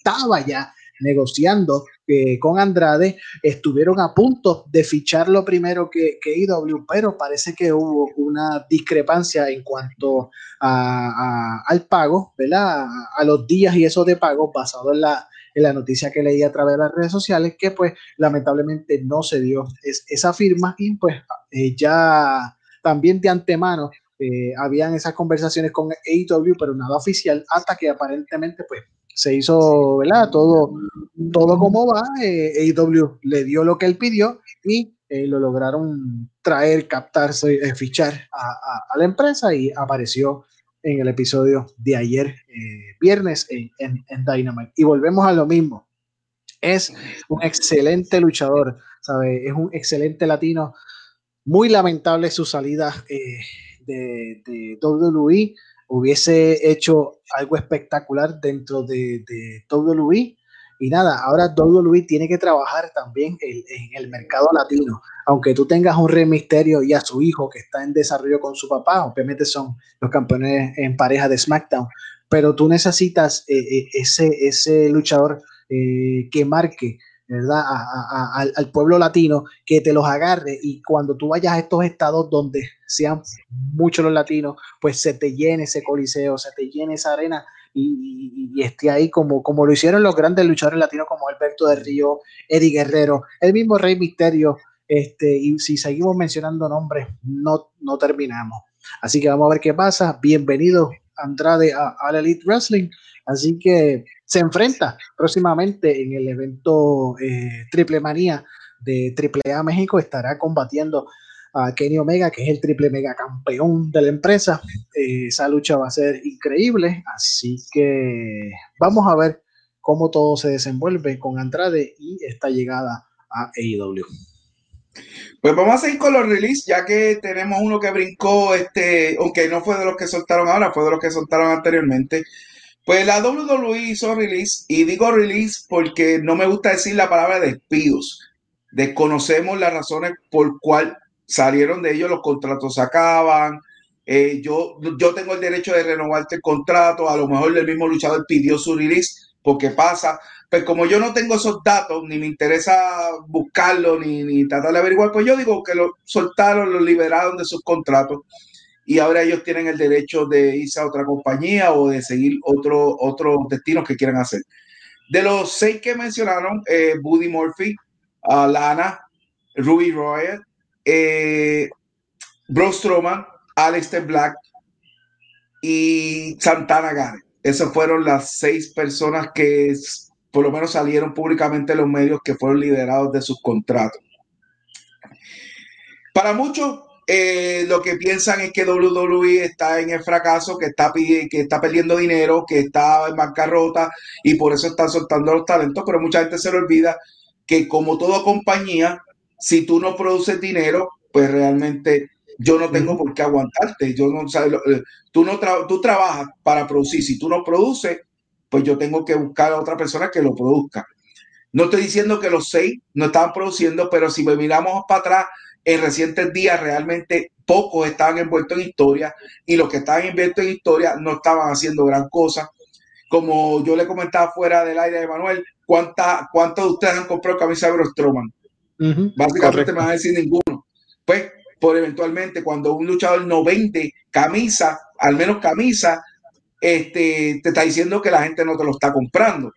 estaba ya negociando eh, con Andrade, estuvieron a punto de ficharlo primero que, que IW, pero parece que hubo una discrepancia en cuanto al pago, ¿verdad? A, los días y eso de pago basado en la, en la noticia que leí a través de las redes sociales, que pues lamentablemente no se dio esa firma y pues eh, ya también de antemano eh, habían esas conversaciones con AEW, pero nada oficial, hasta que aparentemente pues se hizo, ¿verdad? Todo, todo como va. Eh, AEW le dio lo que él pidió y eh, lo lograron traer, captarse, eh, fichar a, la empresa y apareció en el episodio de ayer, eh, viernes, en, en, Dynamite. Y volvemos a lo mismo. Es un excelente luchador, ¿sabe? Es un excelente latino. muy lamentable su salida de, de WWE. Hubiese hecho algo espectacular dentro de, de WWE. Y nada, ahora WWE tiene que trabajar también en, el mercado latino. Aunque tú tengas un Rey Misterio y a su hijo que está en desarrollo con su papá, obviamente son los campeones en pareja de SmackDown, pero tú necesitas eh, eh, ese, ese luchador que marque ¿verdad? al, pueblo latino, que te los agarre y cuando tú vayas a estos estados donde sean muchos los latinos, pues se te llene ese coliseo, se te llene esa arena y, esté ahí como, como lo hicieron los grandes luchadores latinos como Alberto de Río, Eddie Guerrero, el mismo Rey Misterio, este, y si seguimos mencionando nombres, no, no terminamos. Así que vamos a ver qué pasa. Bienvenido Andrade a, a Elite Wrestling. Así que se enfrenta próximamente en el evento eh, Triple Manía de Triple A México. Estará combatiendo a Kenny Omega, que es el triple mega campeón de la empresa. Eh, esa lucha va a ser increíble, así que vamos a ver cómo todo se desenvuelve con Andrade y esta llegada a AEW. Pues vamos a seguir con los releases, ya que tenemos uno que brincó, este, aunque no fue de los que soltaron ahora, fue de los que soltaron anteriormente. Pues la WWE hizo release, y digo release porque no me gusta decir la palabra despidos. Desconocemos las razones por cual salieron de ellos, los contratos se acaban. Eh, yo, yo tengo el derecho de renovarte el contrato, a lo mejor el mismo luchador pidió su release porque pasa. Pues como yo no tengo esos datos, ni me interesa buscarlo, ni, ni tratar de averiguar, pues yo digo que lo soltaron, lo liberaron de sus contratos y ahora ellos tienen el derecho de irse a otra compañía o de seguir otro, otros destinos que quieran hacer. De los seis que mencionaron, eh, Buddy Murphy, uh, Lana, Ruby Royal, eh, Bro Strowman, Alistair Black y Santana Garrett. Esas fueron las seis personas que por lo menos salieron públicamente en los medios que fueron liderados de sus contratos. Para muchos, eh, lo que piensan es que WWE está en el fracaso, que está, que está perdiendo dinero, que está en bancarrota y por eso están soltando los talentos, pero mucha gente se le olvida que como toda compañía, si tú no produces dinero, pues realmente yo no tengo por qué aguantarte. Yo no, eh, tú, no tú trabajas para producir, si tú no produces, pues yo tengo que buscar a otra persona que lo produzca. No estoy diciendo que los seis no estaban produciendo, pero si me miramos para atrás, en recientes días realmente pocos estaban envueltos en historia y los que estaban envueltos en historia no estaban haciendo gran cosa. Como yo le comentaba fuera del aire de Manuel, ¿cuánta, ¿cuántos de ustedes han comprado camisa de Stroman? Básicamente me van a decir ninguno. Pues, por eventualmente, cuando un luchador no vende camisa, al menos camisa, este, te está diciendo que la gente no te lo está comprando.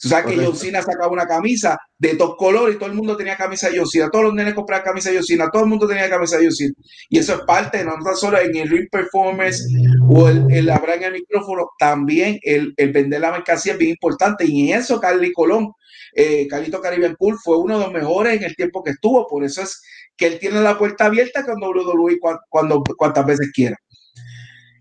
Tú sabes que John Cena sacaba una camisa de dos colores y todo el mundo tenía camisa de John Cena. Todos los nenes compraban camisa de John Cena. Todo el mundo tenía camisa de John Cena. Y eso es parte, no solo en el ring performance o el, el abrir el micrófono, también el, el, vender la mercancía es bien importante. Y en eso, Carly Colón, eh, Carlito Caribbean Pool, fue uno de los mejores en el tiempo que estuvo. Por eso es que él tiene la puerta abierta con WWE cuando, cuando, cuantas veces quiera.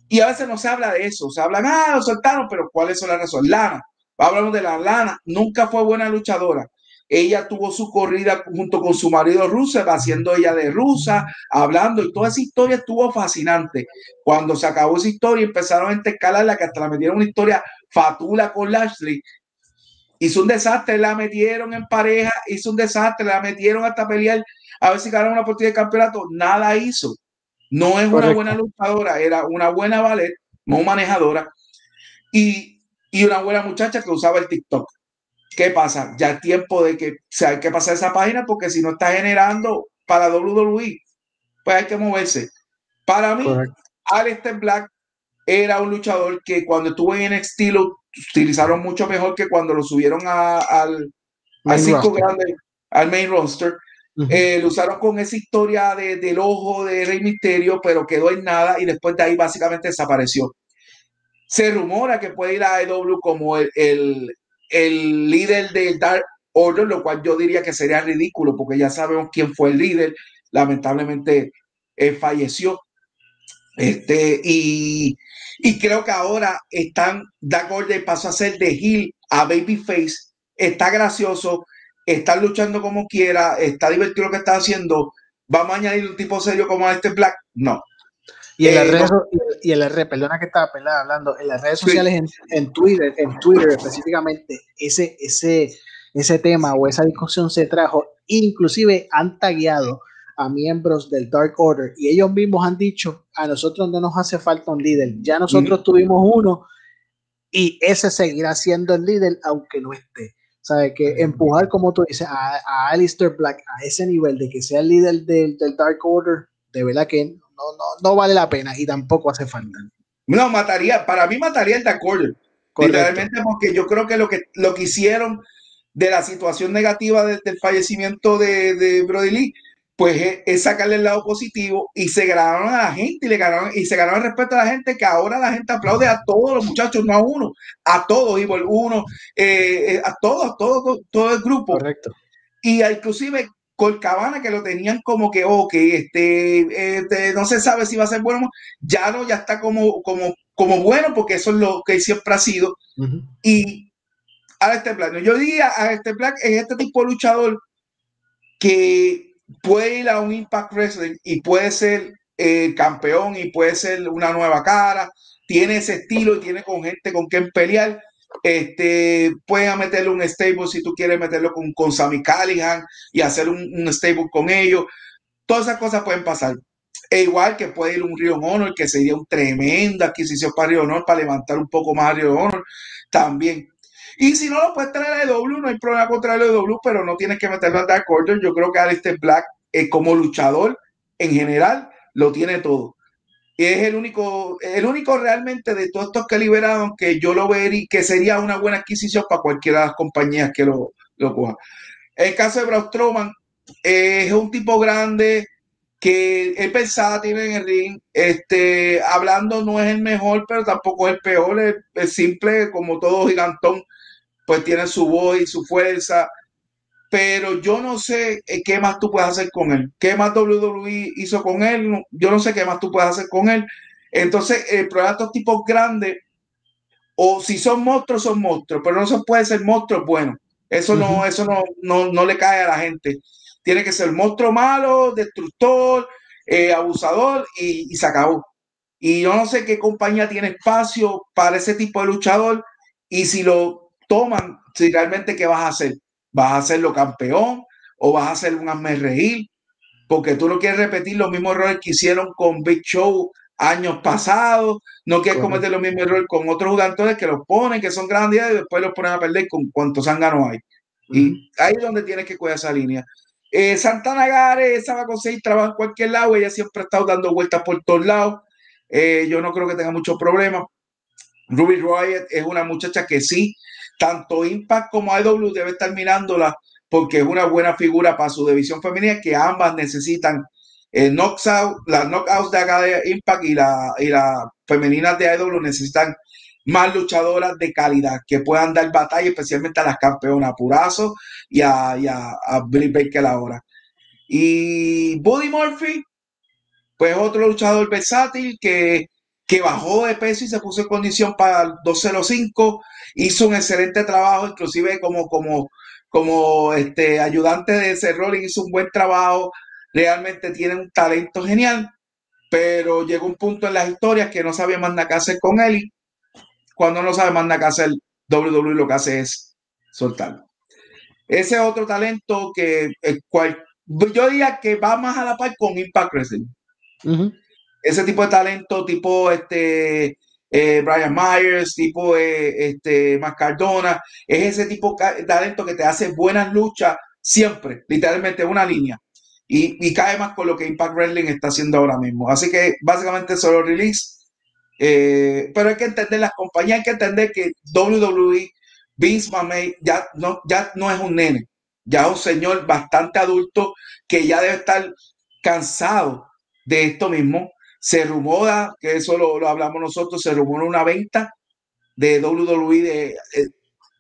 Y a veces no se habla de eso. Se habla, ah, lo soltaron, pero ¿cuáles son las razones? Lana Hablamos de la Lana, nunca fue buena luchadora. Ella tuvo su corrida junto con su marido rusa, haciendo ella de rusa, hablando, y toda esa historia estuvo fascinante. Cuando se acabó esa historia, empezaron a intercalarla, que hasta la metieron una historia fatula con Lashley. Hizo un desastre, la metieron en pareja, hizo un desastre, la metieron hasta pelear a ver si ganaron una partida de campeonato. Nada hizo. No es una buena luchadora, era una buena ballet, no manejadora. Y y una buena muchacha que usaba el TikTok. ¿Qué pasa? Ya es tiempo de que se hay que pasar esa página porque si no está generando para WWE, pues hay que moverse. Para mí, Aleister Black era un luchador que cuando estuvo en NXT lo utilizaron mucho mejor que cuando lo subieron al, al cinco grande, al main roster. Eh, lo usaron con esa historia de, del ojo de Rey Misterio, pero quedó en nada y después de ahí básicamente desapareció. Se rumora que puede ir a AEW como el, el, líder del Dark Order, lo cual yo diría que sería ridículo porque ya sabemos quién fue el líder. Lamentablemente eh, falleció. Este, y, creo que ahora están, Dark Order pasó a ser de Hill a Babyface. Está gracioso, está luchando como quiera, está divertido lo que está haciendo, vamos a añadir un tipo serio como este Black. No. Y en, las redes, y en las redes, perdona que estaba hablando, en las redes sociales, en, Twitter, en Twitter específicamente, ese, ese, ese tema o esa discusión se trajo, inclusive han tagueado a miembros del Dark Order y ellos mismos han dicho, a nosotros no nos hace falta un líder, ya nosotros tuvimos uno y ese seguirá siendo el líder aunque no esté. ¿Sabe? Que empujar, como tú dices, a, a Alistair Black a ese nivel de que sea el líder del, del Dark Order, de verdad que no, no, no vale la pena y tampoco hace falta. No, mataría, para mí mataría el Dark Order. Literalmente porque yo creo que lo que, lo que hicieron de la situación negativa del fallecimiento de, de Brody Lee pues es, sacarle el lado positivo y se ganaron a la gente y le ganaron y se ganaron el respeto a la gente que ahora la gente aplaude a todos los muchachos, no a uno, a todos, igual uno, eh, eh, a todos, todo, todo el grupo. Correcto. Y inclusive Colcabana que lo tenían como que, ok, este, este, no se sabe si va a ser bueno, ya no, ya está como, como, como bueno, porque eso es lo que siempre ha sido. Y a este plan, yo diría a este plan, es este tipo de luchador que puede ir a un Impact Wrestling y puede ser el campeón y puede ser una nueva cara, tiene ese estilo y tiene con gente con quien pelear. Este, pueden meterle un stable si tú quieres meterlo con, con Sammy Callihan y hacer un, stable con ellos. Todas esas cosas pueden pasar. E igual que puede ir un Rio Honor, que sería un tremenda adquisición para Rio Honor, para levantar un poco más a Rio Honor también. Y si no lo puedes traer a EW, no hay problema con traerlo a EW, pero no tienes que meterlo al Dark Order. Yo creo que Alistair Black, eh, como luchador en general, lo tiene todo. Y es el único, el único realmente de todos estos que liberaron que yo lo vería que sería una buena adquisición para cualquiera de las compañías que lo, lo cojan. El caso de Braun Strowman eh, es un tipo grande que es versátil en el ring, este, hablando no es el mejor, pero tampoco es el peor, es simple como todo gigantón pues tiene su voz y su fuerza. Pero yo no sé eh, qué más tú puedes hacer con él. ¿Qué más WWE hizo con él? Yo no sé qué más tú puedes hacer con él. Entonces, el problema de estos tipos grandes, o si son monstruos, son monstruos, pero no se puede ser monstruos bueno. Eso no, eso no, no, le cae a la gente. Tiene que ser monstruo malo, destructor, eh, abusador y, y se acabó. Y yo no sé qué compañía tiene espacio para ese tipo de luchador. Y si lo toman si realmente qué vas a hacer. ¿Vas a hacerlo campeón o vas a hacer un hazme reír? Porque tú no quieres repetir los mismos errores que hicieron con Big Show años pasados, no quieres cometer los mismos errores con otros jugadores que los ponen, que son grandes y después los ponen a perder con cuántos zánganos hay. Y ahí es donde tienes que cuidar esa línea. Eh, Santana Gare, esa va a conseguir trabajo en cualquier lado, ella siempre ha estado dando vueltas por todos lados. Eh, yo no creo que tenga muchos problemas. Ruby Riot es una muchacha que sí tanto Impact como IW debe estar mirándola porque es una buena figura para su división femenina que ambas necesitan el knockout, las knockouts de acá de Impact y la, y la femeninas de IW necesitan más luchadoras de calidad que puedan dar batalla, especialmente a las campeonas Purazo y a, y a, a Billy Baker ahora. Y Buddy Murphy, pues otro luchador versátil que, que bajó de peso y se puso en condición para el 205 hizo un excelente trabajo, inclusive como, como, como este, ayudante de ese rol, hizo un buen trabajo, realmente tiene un talento genial, pero llegó un punto en las historias que no sabía más nada que hacer con él cuando no sabe más nada que hacer, WWE lo que hace es soltarlo. Ese otro talento que el cual, yo diría que va más a la par con Impact Wrestling. Ese tipo de talento, tipo este eh, Brian Myers, tipo eh, este, es ese tipo de talento que te hace buenas luchas siempre, literalmente una línea. Y, cae más con lo que Impact Wrestling está haciendo ahora mismo. Así que básicamente solo release. Eh, pero hay que entender, las compañías hay que entender que WWE, Vince McMahon, ya no, ya no es un nene, ya es un señor bastante adulto que ya debe estar cansado de esto mismo se rumora, que eso lo, hablamos nosotros, se rumora una venta de WWE de, eh,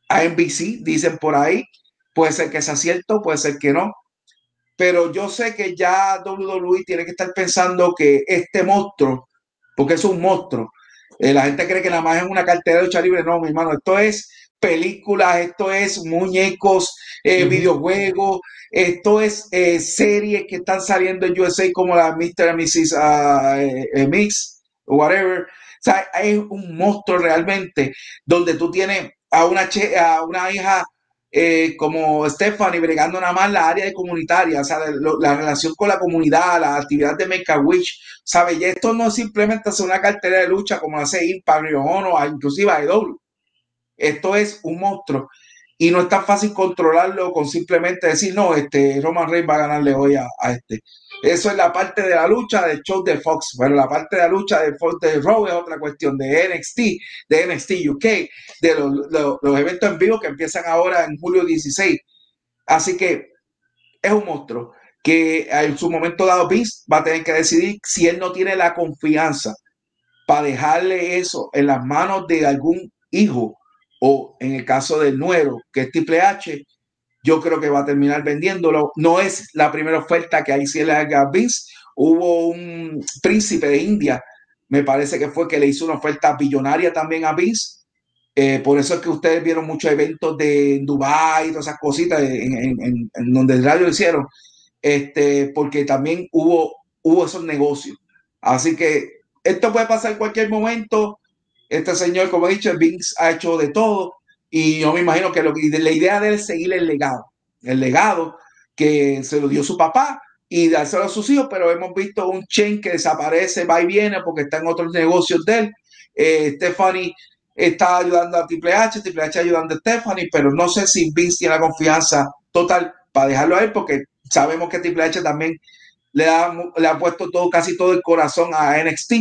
a NBC, dicen por ahí. Puede ser que sea cierto, puede ser que no. Pero yo sé que ya WWE tiene que estar pensando que este monstruo, porque es un monstruo, eh, la gente cree que nada más es una cartera de lucha libre. No, mi hermano, esto es películas, esto es muñecos, eh, videojuegos, esto es eh, series que están saliendo en USA como la Mr. and Mrs. Uh, eh, Mix, whatever. O sea, hay un monstruo realmente donde tú tienes a una, a una hija eh, como Stephanie bregando nada más la área de comunitaria, o sea, la relación con la comunidad, la actividad de Make a Wish, ¿sabes? Y esto no simplemente es una cartera de lucha como hace Impact, o inclusive AEW. Esto es un monstruo y no es tan fácil controlarlo con simplemente decir, no, este Roman Reigns va a ganarle hoy a, este. Eso es la parte de la lucha del show de Fox, pero la parte de la lucha de Fox de Raw es otra cuestión de NXT, de NXT UK, de los, eventos en vivo que empiezan ahora en julio 16. Así que es un monstruo que en su momento dado Vince va a tener que decidir si él no tiene la confianza para dejarle eso en las manos de algún hijo o en el caso del nuevo, que es Triple H, yo creo que va a terminar vendiéndolo. No es la primera oferta que hay si le haga Vince. Hubo un príncipe de India, me parece que fue que le hizo una oferta billonaria también a Vince. Eh, por eso es que ustedes vieron muchos eventos de Dubai y todas esas cositas en, donde el radio hicieron, este, porque también hubo, hubo esos negocios. Así que esto puede pasar en cualquier momento. Este señor, como he dicho, Vince ha hecho de todo y yo me imagino que, la idea de él es seguir el legado, el legado que se lo dio su papá y dárselo a sus hijos, pero hemos visto un Chen que desaparece, va y viene porque está en otros negocios de él. Eh, Stephanie está ayudando a Triple H, Triple H ayudando a Stephanie, pero no sé si Vince tiene la confianza total para dejarlo a él porque sabemos que Triple H también le ha, le ha puesto todo, casi todo el corazón a NXT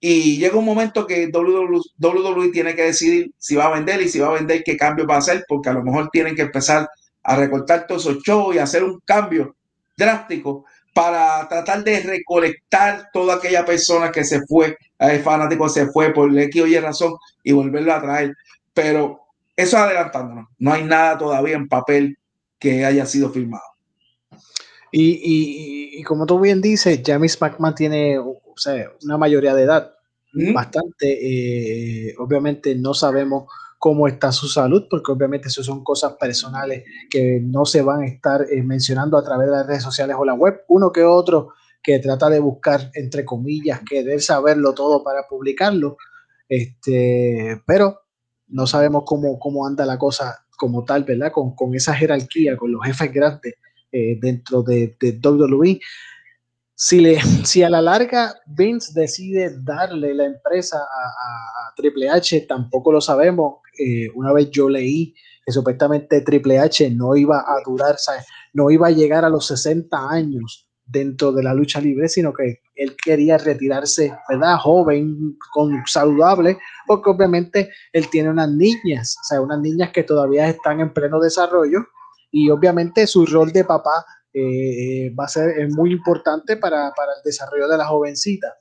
y llega un momento que WWE, tiene que decidir si va a vender y si va a vender qué cambio va a hacer, porque a lo mejor tienen que empezar a recortar todos esos shows y hacer un cambio drástico para tratar de recolectar toda aquella persona que se fue, el fanático se fue por X o Y razón y volverlo a traer. Pero eso adelantándonos, no hay nada todavía en papel que haya sido firmado. Y, como tú bien dices, James McMahon tiene una mayoría de edad bastante. Eh, obviamente no sabemos cómo está su salud, porque obviamente eso son cosas personales que no se van a estar eh, mencionando a través de las redes sociales o la web. Uno que otro que trata de buscar, entre comillas, querer saberlo todo para publicarlo. Este, pero no sabemos cómo, cómo anda la cosa como tal, ¿verdad? Con, con esa jerarquía, con los jefes grandes eh, dentro de, de WWE. Si, le, si a la larga Vince decide darle la empresa a, Triple H, tampoco lo sabemos. Eh, una vez yo leí que supuestamente Triple H no iba a durar, no iba a llegar a los 60 años dentro de la lucha libre, sino que él quería retirarse, ¿verdad? Joven, con, saludable, porque obviamente él tiene unas niñas, o sea, unas niñas que todavía están en pleno desarrollo y obviamente su rol de papá eh, va a ser muy importante para, para, el desarrollo de la jovencita.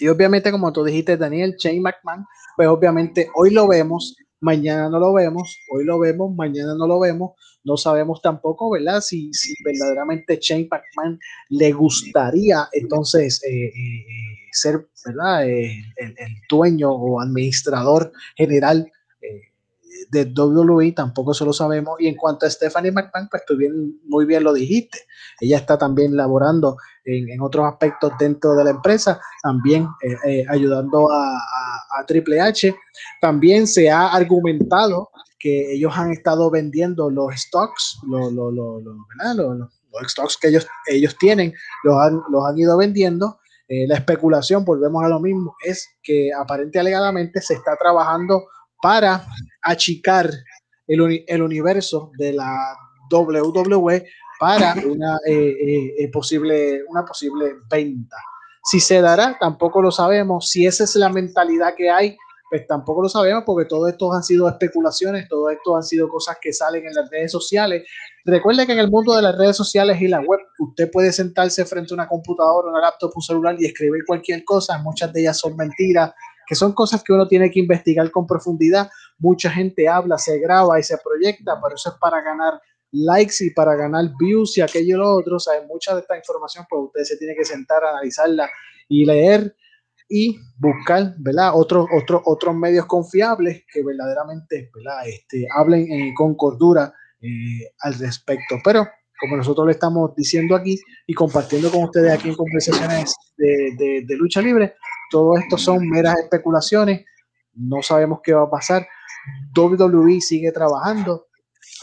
Y obviamente, como tú dijiste, Daniel, Shane McMahon, pues obviamente hoy lo vemos, mañana no lo vemos, hoy lo vemos, mañana no lo vemos, no sabemos tampoco, ¿verdad? Si, si verdaderamente Shane McMahon le gustaría entonces eh, eh, ser, ¿verdad? el, el, dueño o administrador general de WWE tampoco se lo sabemos. Y en cuanto a Stephanie McMahon, pues tú bien, muy bien lo dijiste. Ella está también laborando en, otros aspectos dentro de la empresa, también eh, eh, ayudando a, Triple H. También se ha argumentado que ellos han estado vendiendo los stocks, los, los, stocks que ellos, ellos tienen, los han, los han ido vendiendo. Eh, la especulación, volvemos a lo mismo, es que aparentemente alegadamente se está trabajando para achicar el, el universo de la WWE para una, eh, eh, eh, posible, una posible venta. Si se dará, tampoco lo sabemos. Si esa es la mentalidad que hay, pues tampoco lo sabemos porque todo esto han sido especulaciones, todo esto han sido cosas que salen en las redes sociales. Recuerde que en el mundo de las redes sociales y la web, usted puede sentarse frente a una computadora, una laptop, un celular y escribir cualquier cosa. Muchas de ellas son mentiras, que son cosas que uno tiene que investigar con profundidad. Mucha gente habla, se graba y se proyecta, pero eso es para ganar likes y para ganar views y aquello y lo otro. O sea, mucha de esta información, pues usted se tiene que sentar, analizarla y leer y buscar, ¿verdad? Otros, otros, otros medios confiables que verdaderamente, ¿verdad? Este, hablen con cordura eh, al respecto. Pero como nosotros le estamos diciendo aquí y compartiendo con ustedes aquí en conversaciones de lucha libre, todo esto son meras especulaciones, no sabemos qué va a pasar. WWE sigue trabajando,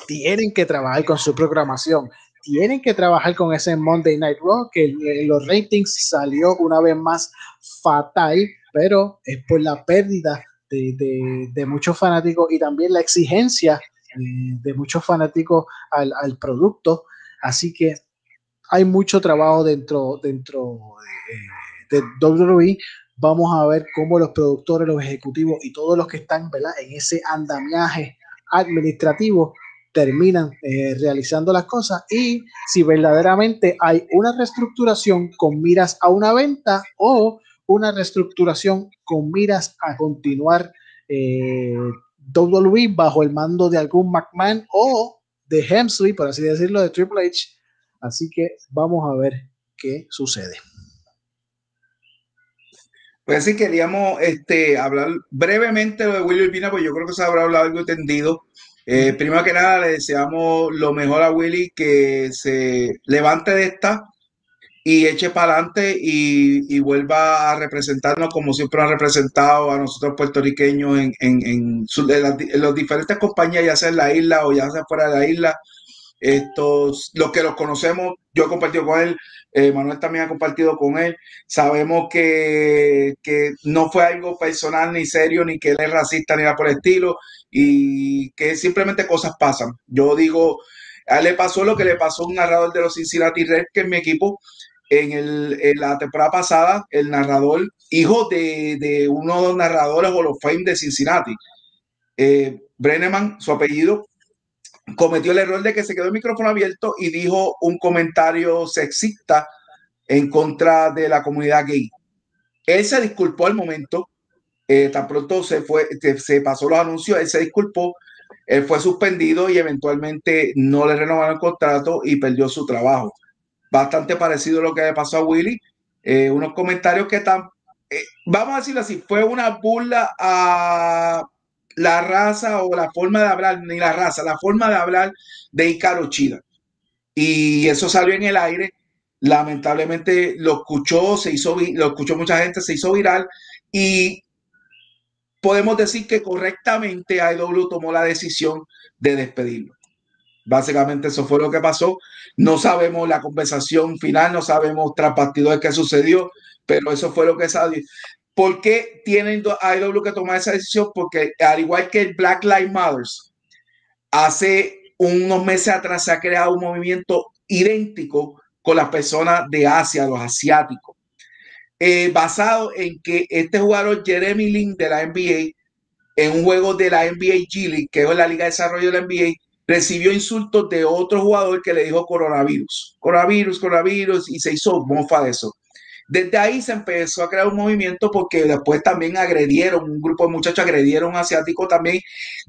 tienen que trabajar con su programación, tienen que trabajar con ese Monday Night Raw, que los ratings salió una vez más fatal, pero es por la pérdida de, muchos fanáticos y también la exigencia eh, de muchos fanáticos al, al, producto. Así que hay mucho trabajo dentro, dentro de, de WWE. Vamos a ver cómo los productores, los ejecutivos y todos los que están en ese andamiaje administrativo terminan eh, realizando las cosas y si verdaderamente hay una reestructuración con miras a una venta o una reestructuración con miras a continuar eh, WWE bajo el mando de algún McMahon o de Hemsley, por así decirlo, de Triple H. Así que vamos a ver qué sucede. Pues sí, queríamos este, hablar brevemente de Willy Urbina, pues yo creo que se habrá hablado algo entendido. Eh, primero que nada, le deseamos lo mejor a Willy, que se levante de esta y eche para adelante y, vuelva a representarnos como siempre ha representado a nosotros puertorriqueños en, en, en, las, diferentes compañías, ya sea en la isla o ya sea fuera de la isla. Estos, los que los conocemos, yo he compartido con él, eh, Manuel también ha compartido con él. Sabemos que, que, no fue algo personal ni serio, ni que él es racista ni nada por el estilo y que simplemente cosas pasan. Yo digo, a él le pasó lo que le pasó a un narrador de los Cincinnati Reds, que es mi equipo, en, el, la temporada pasada, el narrador, hijo de, de uno de los narradores o los Fame de Cincinnati, eh, Brenneman, su apellido, cometió el error de que se quedó el micrófono abierto y dijo un comentario sexista en contra de la comunidad gay. Él se disculpó al momento, eh, tan pronto se fue, se pasó los anuncios, él se disculpó, él fue suspendido y eventualmente no le renovaron el contrato y perdió su trabajo. Bastante parecido a lo que le pasó a Willy. Eh, unos comentarios que están, eh, vamos a decirlo así, fue una burla a la raza o la forma de hablar, ni la raza, la forma de hablar de Icaro Chida. Y eso salió en el aire. Lamentablemente lo escuchó, se hizo, lo escuchó mucha gente, se hizo viral y podemos decir que correctamente AEW tomó la decisión de despedirlo. Básicamente eso fue lo que pasó. No sabemos la conversación final, no sabemos tras de qué sucedió, pero eso fue lo que salió. ¿Por qué tienen AEW que tomar esa decisión? Porque al igual que el Black Lives Matter, hace unos meses atrás se ha creado un movimiento idéntico con las personas de Asia, los asiáticos eh, basado en que este jugador Jeremy Lin de la NBA, en un juego de la NBA G League, que es la Liga de Desarrollo de la NBA, recibió insultos de otro jugador que le dijo coronavirus, coronavirus, coronavirus, y se hizo mofa de eso. Desde ahí se empezó a crear un movimiento porque después también agredieron, un grupo de muchachos agredieron a un asiático también,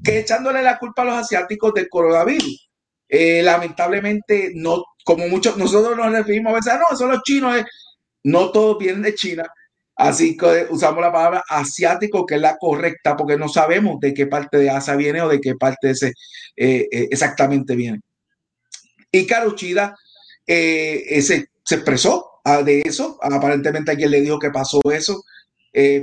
que echándole la culpa a los asiáticos del coronavirus. Eh, lamentablemente, no, como muchos, nosotros nos referimos a veces, ah, no, son los chinos, eh, no todos vienen de China, así que usamos la palabra asiático, que es la correcta, porque no sabemos de qué parte de Asia viene o de qué parte eh, exactamente viene. Y Karuchida se, expresó de eso, aparentemente alguien le dijo que pasó eso,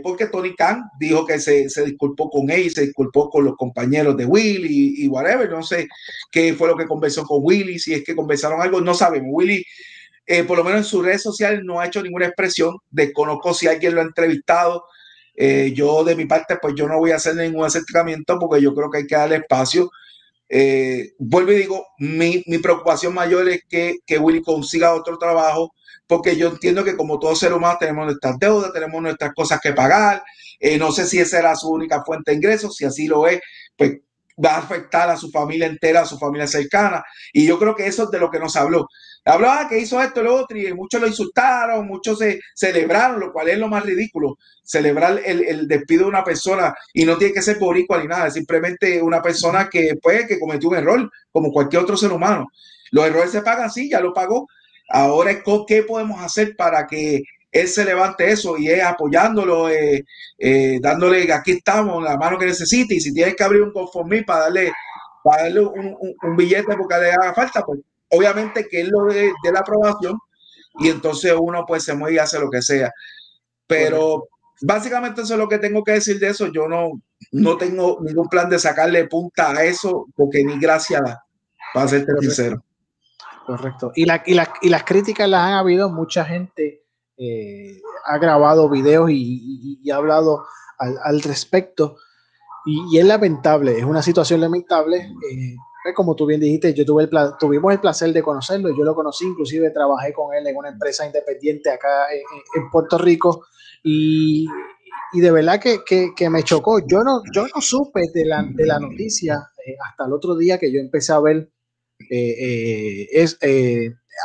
porque Tony Khan dijo que se, disculpó con él, se disculpó con los compañeros de Willy y, whatever, no sé qué fue lo que conversó con Willy, si es que conversaron algo, no sabemos. Willy eh, por lo menos en sus redes sociales no ha hecho ninguna expresión. Desconozco si alguien lo ha entrevistado. Eh, yo de mi parte, pues yo no voy a hacer ningún acercamiento porque yo creo que hay que darle espacio. Eh, vuelvo y digo, mi, mi, preocupación mayor es que, que Willy consiga otro trabajo, porque yo entiendo que como todo ser humano tenemos nuestras deudas, tenemos nuestras cosas que pagar. no sé si esa era su única fuente de ingresos, si así lo es, pues va a afectar a su familia entera, a su familia cercana. Y yo creo que eso es de lo que nos habló. Hablaba que hizo esto lo otro, y muchos lo insultaron, muchos se celebraron, lo cual es lo más ridículo. Celebrar el, despido de una persona y no tiene que ser boricua ni nada, simplemente una persona que, pues, que cometió un error, como cualquier otro ser humano. Los errores se pagan, sí, ya lo pagó. Ahora, ¿qué podemos hacer para que él se levante eso y es apoyándolo, eh, eh, dándole, aquí estamos, la mano que necesite, y si tienes que abrir un conformí para darle, para darle un, billete porque le haga falta, pues obviamente que es lo de, la aprobación y entonces uno pues se mueve y hace lo que sea. Pero básicamente eso es lo que tengo que decir de eso. Yo no, no tengo ningún plan de sacarle punta a eso porque ni gracia para serte sincero. Correcto. Y, la, y, y, las críticas las han habido, mucha gente eh, ha grabado videos y, y ha hablado al, al respecto. Y, es lamentable, es una situación lamentable. Eh, como tú bien dijiste, yo tuve el tuvimos el placer de conocerlo, yo lo conocí, inclusive trabajé con él en una empresa independiente acá en, Puerto Rico y, y de verdad que, que, que, me chocó. Yo no, yo no supe de la, de la noticia eh, hasta el otro día que yo empecé a ver eh, es,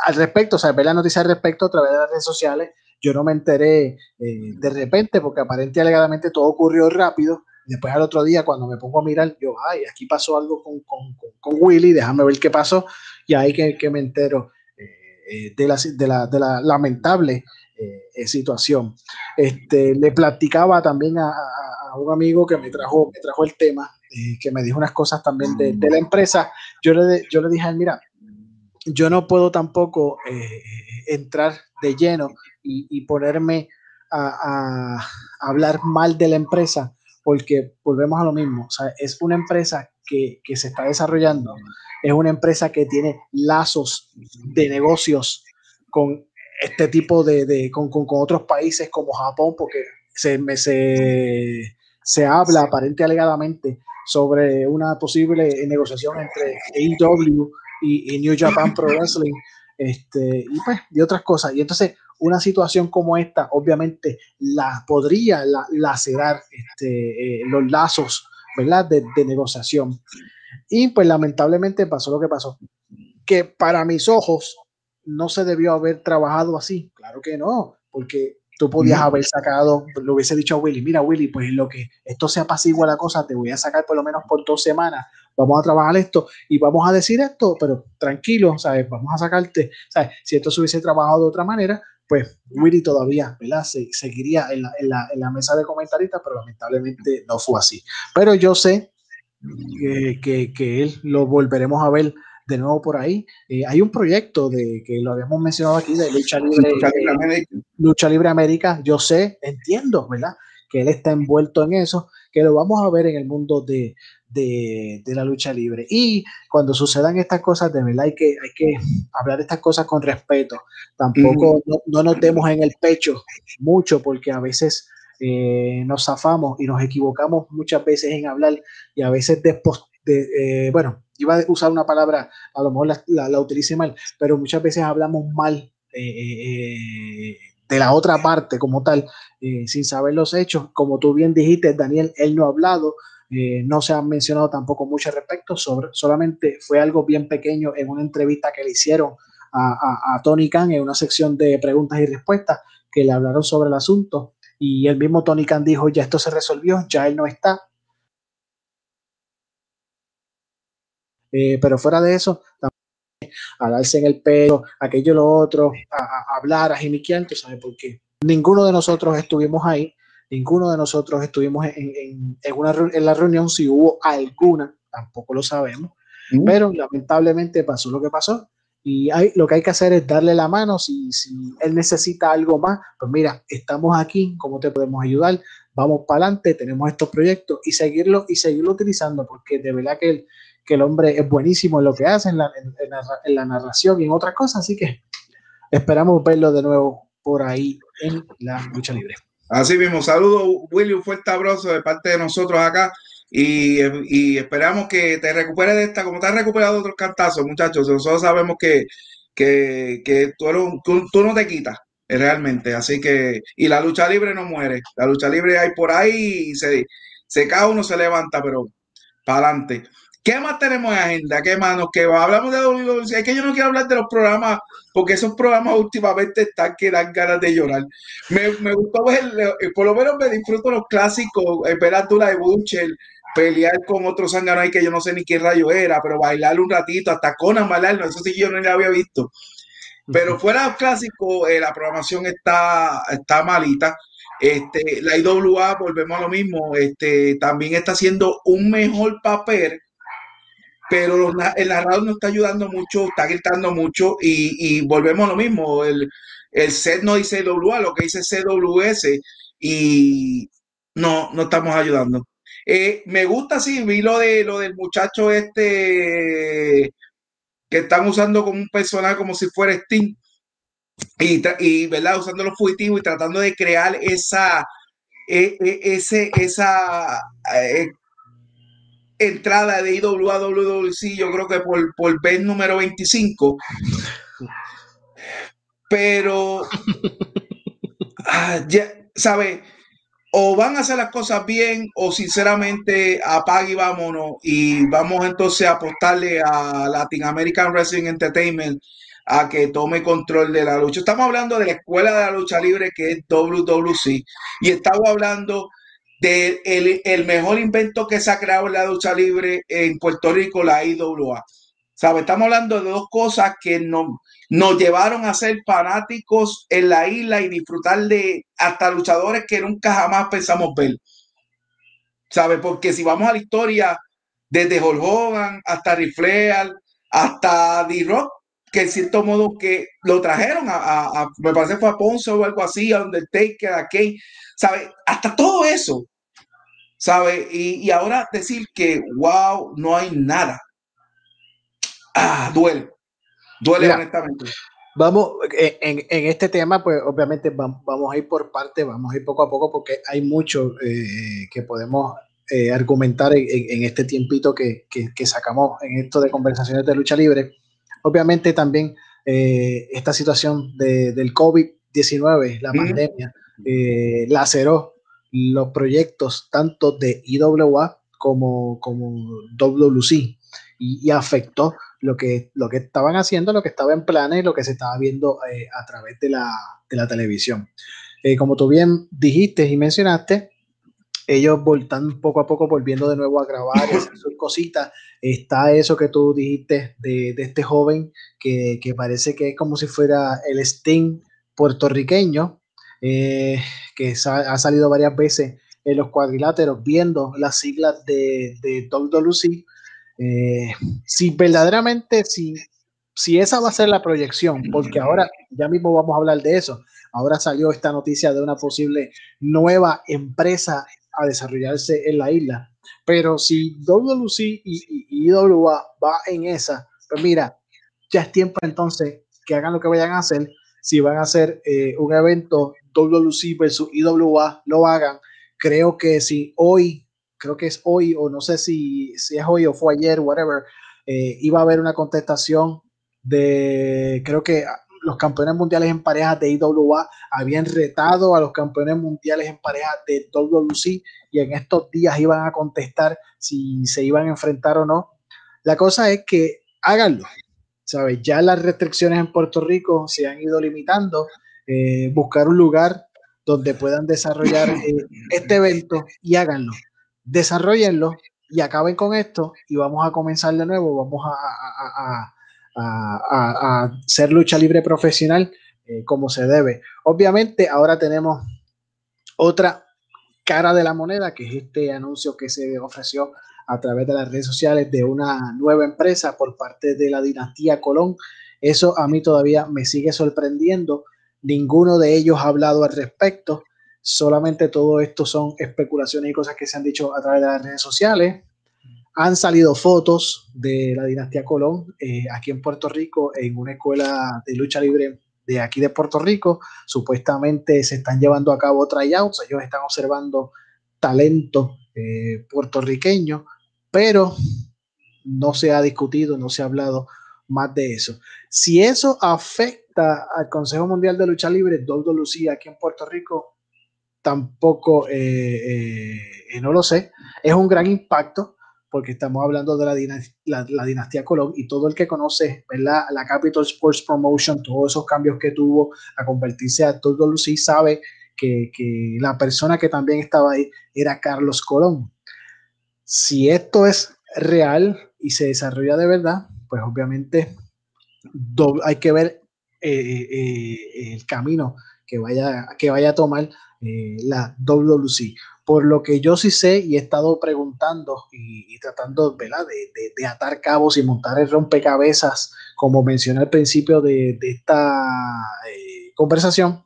al respecto, o sea, ver la noticia al respecto a través de las redes sociales. Yo no me enteré de repente porque aparentemente alegadamente todo ocurrió rápido Después al otro día, cuando me pongo a mirar, yo, ay, aquí pasó algo con, con, con Willy, déjame ver qué pasó. Y ahí que, que me entero eh, de, la, de, la, de, la, lamentable eh, situación. Este, le platicaba también a, a, un amigo que me trajo, me trajo el tema, eh, que me dijo unas cosas también de, de la empresa. Yo le, yo le dije, mira, yo no puedo tampoco entrar de lleno y, y ponerme a, a, hablar mal de la empresa porque volvemos a lo mismo, o sea, es una empresa que, que, se está desarrollando, es una empresa que tiene lazos de negocios con este tipo de, de con, con, con, otros países como Japón, porque se, se, se habla aparente alegadamente sobre una posible negociación entre AEW y, New Japan Pro Wrestling, este, y pues, y otras cosas. Y entonces, una situación como esta, obviamente, la podría lacerar este, eh, los lazos, ¿verdad? De, de, negociación. Y pues lamentablemente pasó lo que pasó. Que para mis ojos no se debió haber trabajado así. Claro que no, porque tú podías haber sacado, lo hubiese dicho a Willy, mira Willy, pues lo que esto se apacigua la cosa, te voy a sacar por lo menos por dos semanas, vamos a trabajar esto y vamos a decir esto, pero tranquilo, ¿sabes? Vamos a sacarte, ¿sabes? Si esto se hubiese trabajado de otra manera, pues Willy todavía, ¿verdad? Se, seguiría en la, en, la, en la, mesa de comentaristas, pero lamentablemente no fue así. Pero yo sé que, que, que él lo volveremos a ver de nuevo por ahí. Eh, hay un proyecto de que lo habíamos mencionado aquí de lucha libre, lucha libre, América. lucha libre América. Yo sé, entiendo, ¿verdad? Que él está envuelto en eso, que lo vamos a ver en el mundo de, de, de la lucha libre. Y cuando sucedan estas cosas, de verdad hay que, hay que hablar de estas cosas con respeto. Tampoco no, no, nos demos en el pecho mucho, porque a veces eh, nos zafamos y nos equivocamos muchas veces en hablar y a veces después, de, eh, bueno, iba a usar una palabra, a lo mejor la, la, utilicé mal, pero muchas veces hablamos mal eh, eh, de la otra parte como tal, eh, sin saber los hechos. Como tú bien dijiste, Daniel, él no ha hablado, eh, no se han mencionado tampoco mucho al respecto, sobre, solamente fue algo bien pequeño en una entrevista que le hicieron a, a, a Tony Khan en una sección de preguntas y respuestas que le hablaron sobre el asunto. Y el mismo Tony Khan dijo, ya esto se resolvió, ya él no está, Eh, pero fuera de eso, a darse en el pelo, aquello, lo otro, a, a hablar, a jimiquear, ¿tú sabes por qué? Ninguno de nosotros estuvimos ahí, ninguno de nosotros estuvimos en, en, en, una, en la reunión, si hubo alguna, tampoco lo sabemos, mm. pero lamentablemente pasó lo que pasó. Y hay, lo que hay que hacer es darle la mano. Si, si él necesita algo más, pues mira, estamos aquí, ¿cómo te podemos ayudar? Vamos para adelante, tenemos estos proyectos y seguirlo y seguirlo utilizando, porque de verdad que el, que el hombre es buenísimo en lo que hace, en la, en, en la narración y en otras cosas, así que esperamos verlo de nuevo por ahí en la lucha libre. Así mismo, saludos Willy, un fuerte abrazo de parte de nosotros acá y, y, esperamos que te recuperes de esta, como te has recuperado otros cantazos, muchachos. Nosotros sabemos que, que, que tú, eres, tú, no te quitas realmente, así que, y la lucha libre no muere, la lucha libre hay por ahí y se, se cae uno, se levanta, pero para adelante. ¿Qué más tenemos en agenda? ¿Qué más nos queda? Hablamos de WWE. Es que yo no quiero hablar de los programas, porque esos programas últimamente están que dan ganas de llorar. Me, me gustó ver, eh, por lo menos me disfruto los clásicos, ver a Tula de Butcher, pelear con otro zángano ahí que yo no sé ni qué rayo era, pero bailar un ratito, hasta Conan bailar, eso sí yo no lo había visto. Pero fuera de los clásicos, eh, la programación está, está malita. Este, la IWA, volvemos a lo mismo, este, también está haciendo un mejor papel pero el narrador no está ayudando mucho, está gritando mucho y, volvemos a lo mismo. El, el set no dice WA, lo que dice CWS y no, no estamos ayudando. Eh, me gusta, sí, vi lo, de, lo del muchacho este que están usando como un personaje como si fuera Steam y, y ¿verdad? usando los fugitivos y tratando de crear esa, e, e, ese, esa eh, entrada de IWA yo creo que por, por vez número 25. Pero, ah, ya, ¿sabe? O van a hacer las cosas bien o sinceramente apague y vámonos y vamos entonces a apostarle a Latin American Wrestling Entertainment a que tome control de la lucha. Estamos hablando de la escuela de la lucha libre que es WWC y estamos hablando del el mejor invento que se ha creado en la lucha libre en Puerto Rico, la IWA. ¿Sabe? Estamos hablando de dos cosas que no, nos llevaron a ser fanáticos en la isla y disfrutar de hasta luchadores que nunca jamás pensamos ver. ¿Sabe? Porque si vamos a la historia, desde Hulk Hogan hasta Rifleal, hasta D-Rock, que en cierto modo que lo trajeron a, me parece fue a Ponce o algo así, a Undertaker, a Kane, ¿sabe? Hasta todo eso, ¿sabe? Y, y ahora decir que, wow, no hay nada. Ah, duele. Duele honestamente. Vamos, eh, en, en, este tema, pues obviamente vamos, a ir por parte, vamos a ir poco a poco porque hay mucho eh, que podemos eh, argumentar en, en, este tiempito que, que, que, sacamos en esto de conversaciones de lucha libre. Obviamente también esta situación de, del COVID-19, la pandemia, laceró los proyectos tanto de IWA como, como WC y, y afectó lo que, lo que estaban haciendo, lo que estaba en planes lo que se estaba viendo eh, a través de la, de la televisión. Eh, como tú bien dijiste y mencionaste, ellos están poco a poco volviendo de nuevo a grabar hacer sus cositas. Está eso que tú dijiste de, de este joven que, que, parece que es como si fuera el Sting puertorriqueño, eh, que ha salido varias veces en los cuadriláteros viendo las siglas de, de WWC eh, si verdaderamente, si, si esa va a ser la proyección, porque ahora ya mismo vamos a hablar de eso, ahora salió esta noticia de una posible nueva empresa a desarrollarse en la isla, pero si WC y, IWA va en esa, pues mira, ya es tiempo entonces que hagan lo que vayan a hacer, si van a hacer eh, un evento WC versus IWA, lo hagan. Creo que si hoy creo que es hoy, o no sé si, si es hoy o fue ayer, whatever, eh, iba a haber una contestación de, creo que los campeones mundiales en parejas de IWA habían retado a los campeones mundiales en parejas de WC y en estos días iban a contestar si se iban a enfrentar o no. La cosa es que háganlo, ¿sabes? Ya las restricciones en Puerto Rico se han ido limitando. Eh, buscar un lugar donde puedan desarrollar eh, este evento y háganlo desarrollenlo y acaben con esto y vamos a comenzar de nuevo, vamos a, a, a ser lucha libre profesional eh, como se debe. Obviamente ahora tenemos otra cara de la moneda, que es este anuncio que se ofreció a través de las redes sociales de una nueva empresa por parte de la dinastía Colón. Eso a mí todavía me sigue sorprendiendo. Ninguno de ellos ha hablado al respecto. Solamente todo esto son especulaciones y cosas que se han dicho a través de las redes sociales. Han salido fotos de la dinastía Colón eh, aquí en Puerto Rico en una escuela de lucha libre de aquí de Puerto Rico. Supuestamente se están llevando a cabo tryouts, ellos están observando talento eh, puertorriqueño, pero no se ha discutido, no se ha hablado más de eso. Si eso afecta al Consejo Mundial de Lucha Libre, Lucía aquí en Puerto Rico, tampoco, eh, eh, no lo sé, es un gran impacto porque estamos hablando de la, dinastía Colón y todo el que conoce la Capital Sports Promotion, todos esos cambios que tuvo a convertirse a todo Lucy, sabe que, que, la persona que también estaba ahí era Carlos Colón. Si esto es real y se desarrolla de verdad, pues obviamente hay que ver eh, el camino que vaya, que vaya a tomar eh, la WC. por lo que yo sí sé y he estado preguntando y, tratando De, atar cabos y montar el rompecabezas, como mencioné al principio de, esta eh, conversación,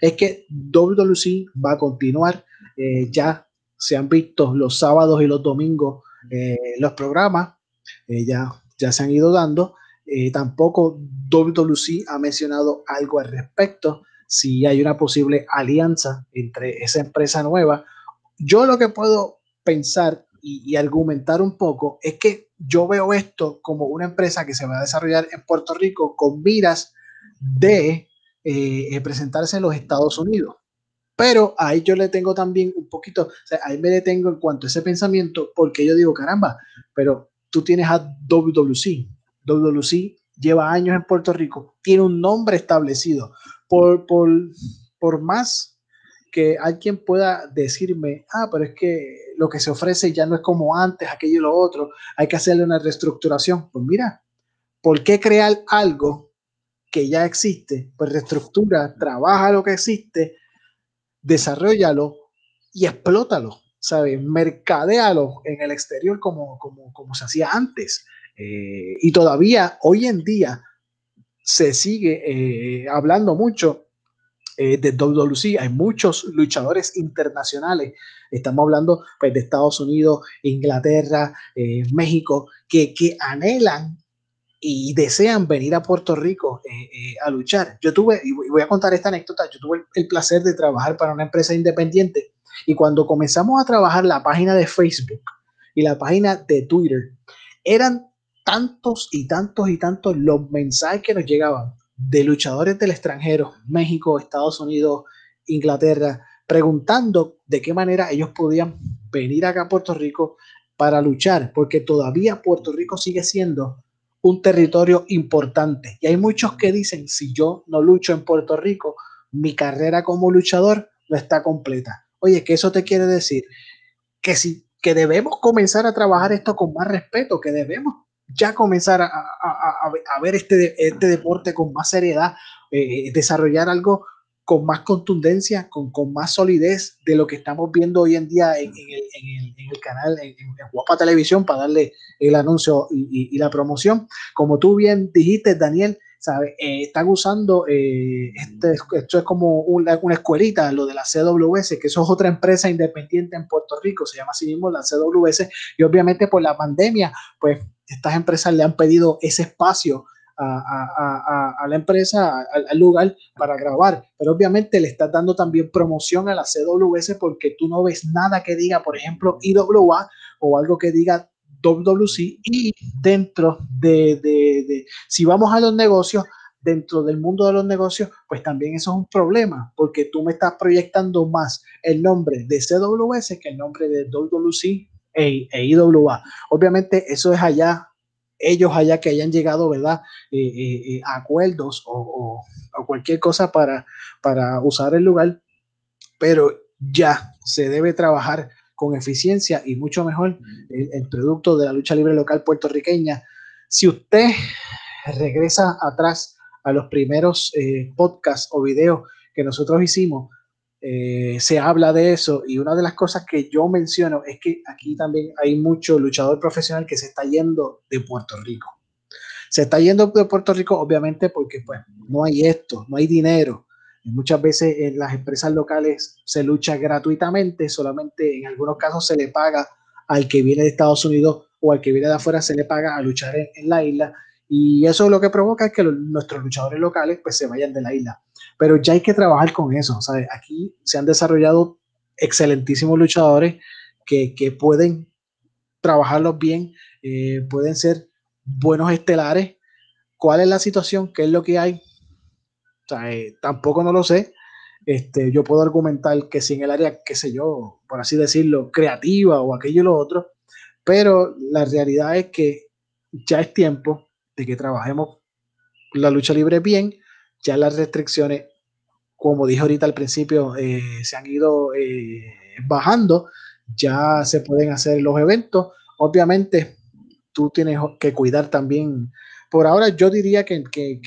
es que WWC va a continuar. Eh, ya se han visto los sábados y los domingos eh, los programas, ya, ya se han ido dando. Tampoco WWC ha mencionado algo al respecto, si hay una posible alianza entre esa empresa nueva yo lo que puedo pensar y, argumentar un poco es que yo veo esto como una empresa que se va a desarrollar en Puerto Rico con miras de eh, eh, presentarse en los Estados Unidos. Pero ahí yo le tengo también un poquito, ahí me detengo en cuanto a ese pensamiento, porque yo digo, caramba, pero tú tienes a WWC. WWC lleva años en Puerto Rico, tiene un nombre establecido. Por, por, por más que alguien pueda decirme, ah, pero es que lo que se ofrece ya no es como antes, aquello y lo otro, hay que hacerle una reestructuración. Pues mira, ¿por qué crear algo que ya existe? Pues reestructura, trabaja lo que existe, desarrollalo y explótalo, ¿sabes? Mercadéalo en el exterior como, como, como se hacía antes. Eh, y todavía hoy en día se sigue eh, hablando mucho eh, de WWC, hay muchos luchadores internacionales, estamos hablando pues, de Estados Unidos, Inglaterra, eh, México, que, que anhelan y desean venir a Puerto Rico eh, a luchar. Yo tuve, y voy a contar esta anécdota, yo tuve el placer de trabajar para una empresa independiente. Y cuando comenzamos a trabajar la página de Facebook y la página de Twitter, eran tantos y tantos y tantos los mensajes que nos llegaban de luchadores del extranjero, México, Estados Unidos, Inglaterra, preguntando de qué manera ellos podían venir acá a Puerto Rico para luchar, porque todavía Puerto Rico sigue siendo un territorio importante. Y hay muchos que dicen, si yo no lucho en Puerto Rico, mi carrera como luchador no está completa. Oye, ¿qué eso te quiere decir? Que si que debemos comenzar a trabajar esto con más respeto, que debemos ya comenzar a, ver este, este, deporte con más seriedad, eh, desarrollar algo con más contundencia, con, más solidez de lo que estamos viendo hoy en día en, el, canal, en, Guapa Televisión, para darle el anuncio y, la promoción. Como tú bien dijiste, Daniel, ¿sabe? Eh, están usando, eh, este, esto es como una, una, escuelita, lo de la CWS, que eso es otra empresa independiente en Puerto Rico, se llama así mismo la CWS, y obviamente por la pandemia, pues estas empresas le han pedido ese espacio a, la empresa, al, lugar para grabar, pero obviamente le estás dando también promoción a la CWS porque tú no ves nada que diga, por ejemplo, IWA o algo que diga WWC y dentro de, de, si vamos a los negocios, dentro del mundo de los negocios, pues también eso es un problema, porque tú me estás proyectando más el nombre de CWS que el nombre de WWC e, e IWA. Obviamente eso es allá, ellos allá que hayan llegado, ¿verdad? Eh, eh, eh, acuerdos o, cualquier cosa para, para usar el lugar, pero ya se debe trabajar con eficiencia y mucho mejor el, producto de la lucha libre local puertorriqueña. Si usted regresa atrás a los primeros podcasts o videos que nosotros hicimos, eh, se habla de eso y una de las cosas que yo menciono es que aquí también hay mucho luchador profesional que se está yendo de Puerto Rico. Se está yendo de Puerto Rico obviamente porque pues no hay esto, no hay dinero. Y muchas veces en las empresas locales se lucha gratuitamente, solamente en algunos casos se le paga al que viene de Estados Unidos o al que viene de afuera se le paga a luchar en, la isla y eso lo que provoca es que nuestros luchadores locales pues se vayan de la isla pero ya hay que trabajar con eso. ¿sabes? Aquí se han desarrollado excelentísimos luchadores que, pueden trabajarlos bien, eh, pueden ser buenos estelares. ¿Cuál es la situación? ¿Qué es lo que hay? Eh, tampoco no lo sé. Este, yo puedo argumentar que si en el área, qué sé yo, por así decirlo, creativa o aquello y lo otro, pero la realidad es que ya es tiempo de que trabajemos la lucha libre bien ya las restricciones, como dije ahorita al principio, eh, se han ido eh, bajando, ya se pueden hacer los eventos. Obviamente, tú tienes que cuidar también. Por ahora, yo diría que,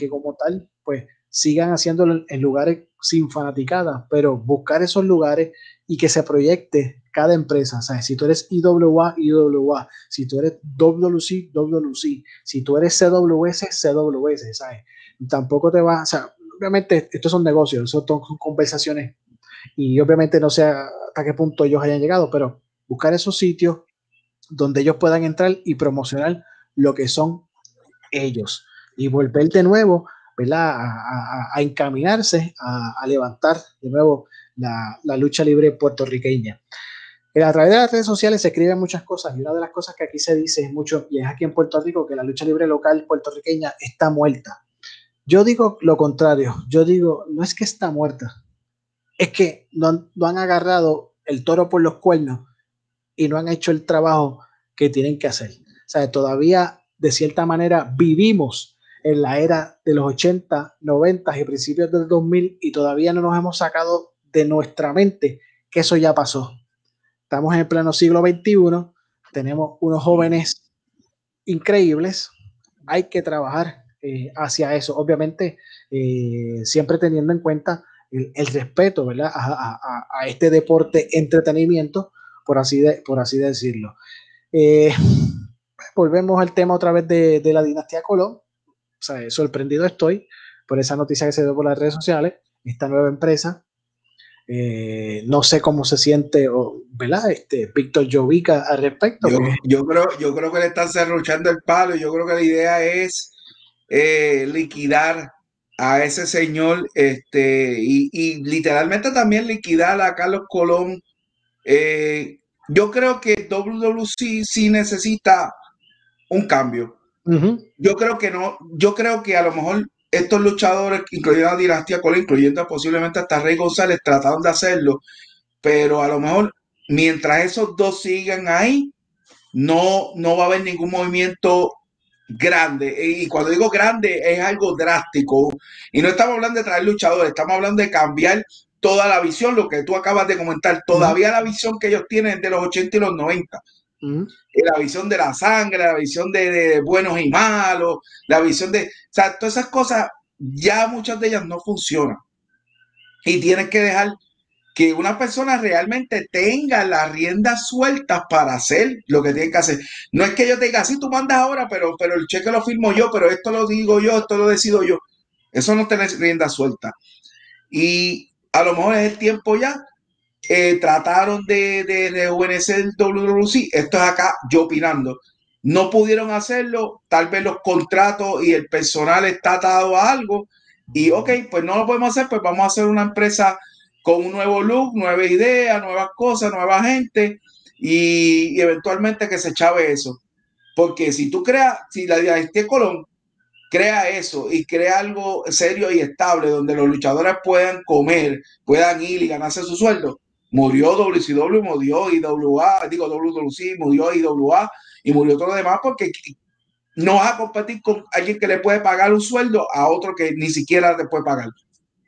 como tal, pues sigan haciéndolo en lugares sin fanaticada, pero buscar esos lugares y que se proyecte cada empresa, ¿sabes? Si tú eres IWA, IWA, si tú eres WC, WC, si tú eres CWS, CWS, ¿sabes? Tampoco te va, o sea, obviamente estos son negocios, son conversaciones y obviamente no sé hasta qué punto ellos hayan llegado, pero buscar esos sitios donde ellos puedan entrar y promocionar lo que son ellos y volver de nuevo ¿verdad? A, encaminarse a, levantar de nuevo la, lucha libre puertorriqueña. Eh, a través de las redes sociales se escriben muchas cosas y una de las cosas que aquí se dice es mucho, y es aquí en Puerto Rico, que la lucha libre local puertorriqueña está muerta. Yo digo lo contrario, yo digo, no es que está muerta, es que no no han agarrado el toro por los cuernos y no han hecho el trabajo que tienen que hacer. O sea, todavía de cierta manera vivimos en la era de los 80, 90 y principios del 2000 y todavía no nos hemos sacado de nuestra mente que eso ya pasó Estamos en el pleno siglo XXI, tenemos unos jóvenes increíbles, hay que trabajar eh, hacia eso, obviamente eh, siempre teniendo en cuenta el, respeto ¿verdad? A, este deporte entretenimiento, por así, por así decirlo. Eh, volvemos al tema otra vez de, de la dinastía Colón. O sea, sorprendido estoy por esa noticia que se dio por las redes sociales, esta nueva empresa eh, no sé cómo se siente, ¿verdad? Este, Víctor Jovica al respecto. Yo, creo, yo creo que le están cerruchando el palo. Yo creo que la idea es eh, liquidar a ese señor este, y, literalmente también liquidar a Carlos Colón. Eh, yo creo que WWC sí necesita un cambio. Yo creo que no, yo creo que a lo mejor estos luchadores, incluyendo a Dinastía Colón, incluyendo posiblemente hasta Rey González, trataron de hacerlo, pero a lo mejor mientras esos dos sigan ahí, no, no va a haber ningún movimiento grande. Y cuando digo grande, es algo drástico. Y no estamos hablando de traer luchadores, estamos hablando de cambiar toda la visión, lo que tú acabas de comentar. Todavía la visión que ellos tienen de los 80 y los 90. La visión de la sangre, la visión de, buenos y malos, la visión de. O sea, todas esas cosas, ya muchas de ellas no funcionan. Y tienes que dejar que una persona realmente tenga las riendas sueltas para hacer lo que tiene que hacer. No es que yo tenga, así tú mandas ahora, pero, pero el cheque lo firmo yo, pero esto lo digo yo, esto lo decido yo. Eso no tiene riendas sueltas. Y a lo mejor es el tiempo ya eh, trataron de, de rejuvenecer el WWC. Esto es acá yo opinando. No pudieron hacerlo, tal vez los contratos y el personal está atado a algo. Y ok, pues no lo podemos hacer, pues vamos a hacer una empresa con un nuevo look, nueva idea, nuevas cosas, nueva gente y, eventualmente que se chave eso. Porque si tú creas, si la dinastía Colón crea eso y crea algo serio y estable donde los luchadores puedan comer, puedan ir y ganarse su sueldo, Murió WCW, murió IWA, digo WWC, murió IWA y murió todo lo demás porque no vas a competir con alguien que le puede pagar un sueldo a otro que ni siquiera le puede pagar.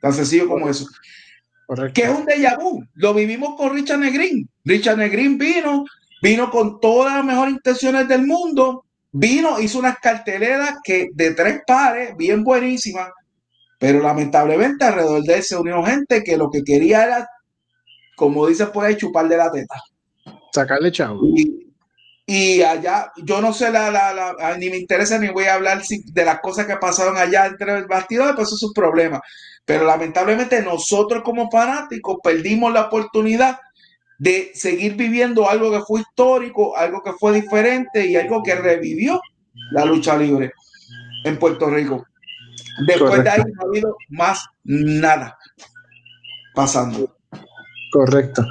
Tan sencillo como eso. Que es un déjà vu. Lo vivimos con Richard Negrin. Richard Negrin vino, vino con todas las mejores intenciones del mundo, vino, hizo unas carteleras que de tres pares, bien buenísimas, pero lamentablemente alrededor de él se unió gente que lo que quería era como dice por ahí, chupar de la teta. Sacarle chavo. Y, allá, yo no sé, la, la, ni me interesa ni voy a hablar de las cosas que pasaron allá entre el bastidor, pues eso es un problema. Pero lamentablemente nosotros como fanáticos perdimos la oportunidad de seguir viviendo algo que fue histórico, algo que fue diferente y algo que revivió la lucha libre en Puerto Rico. Después de ahí no ha habido más nada pasando. Correcto.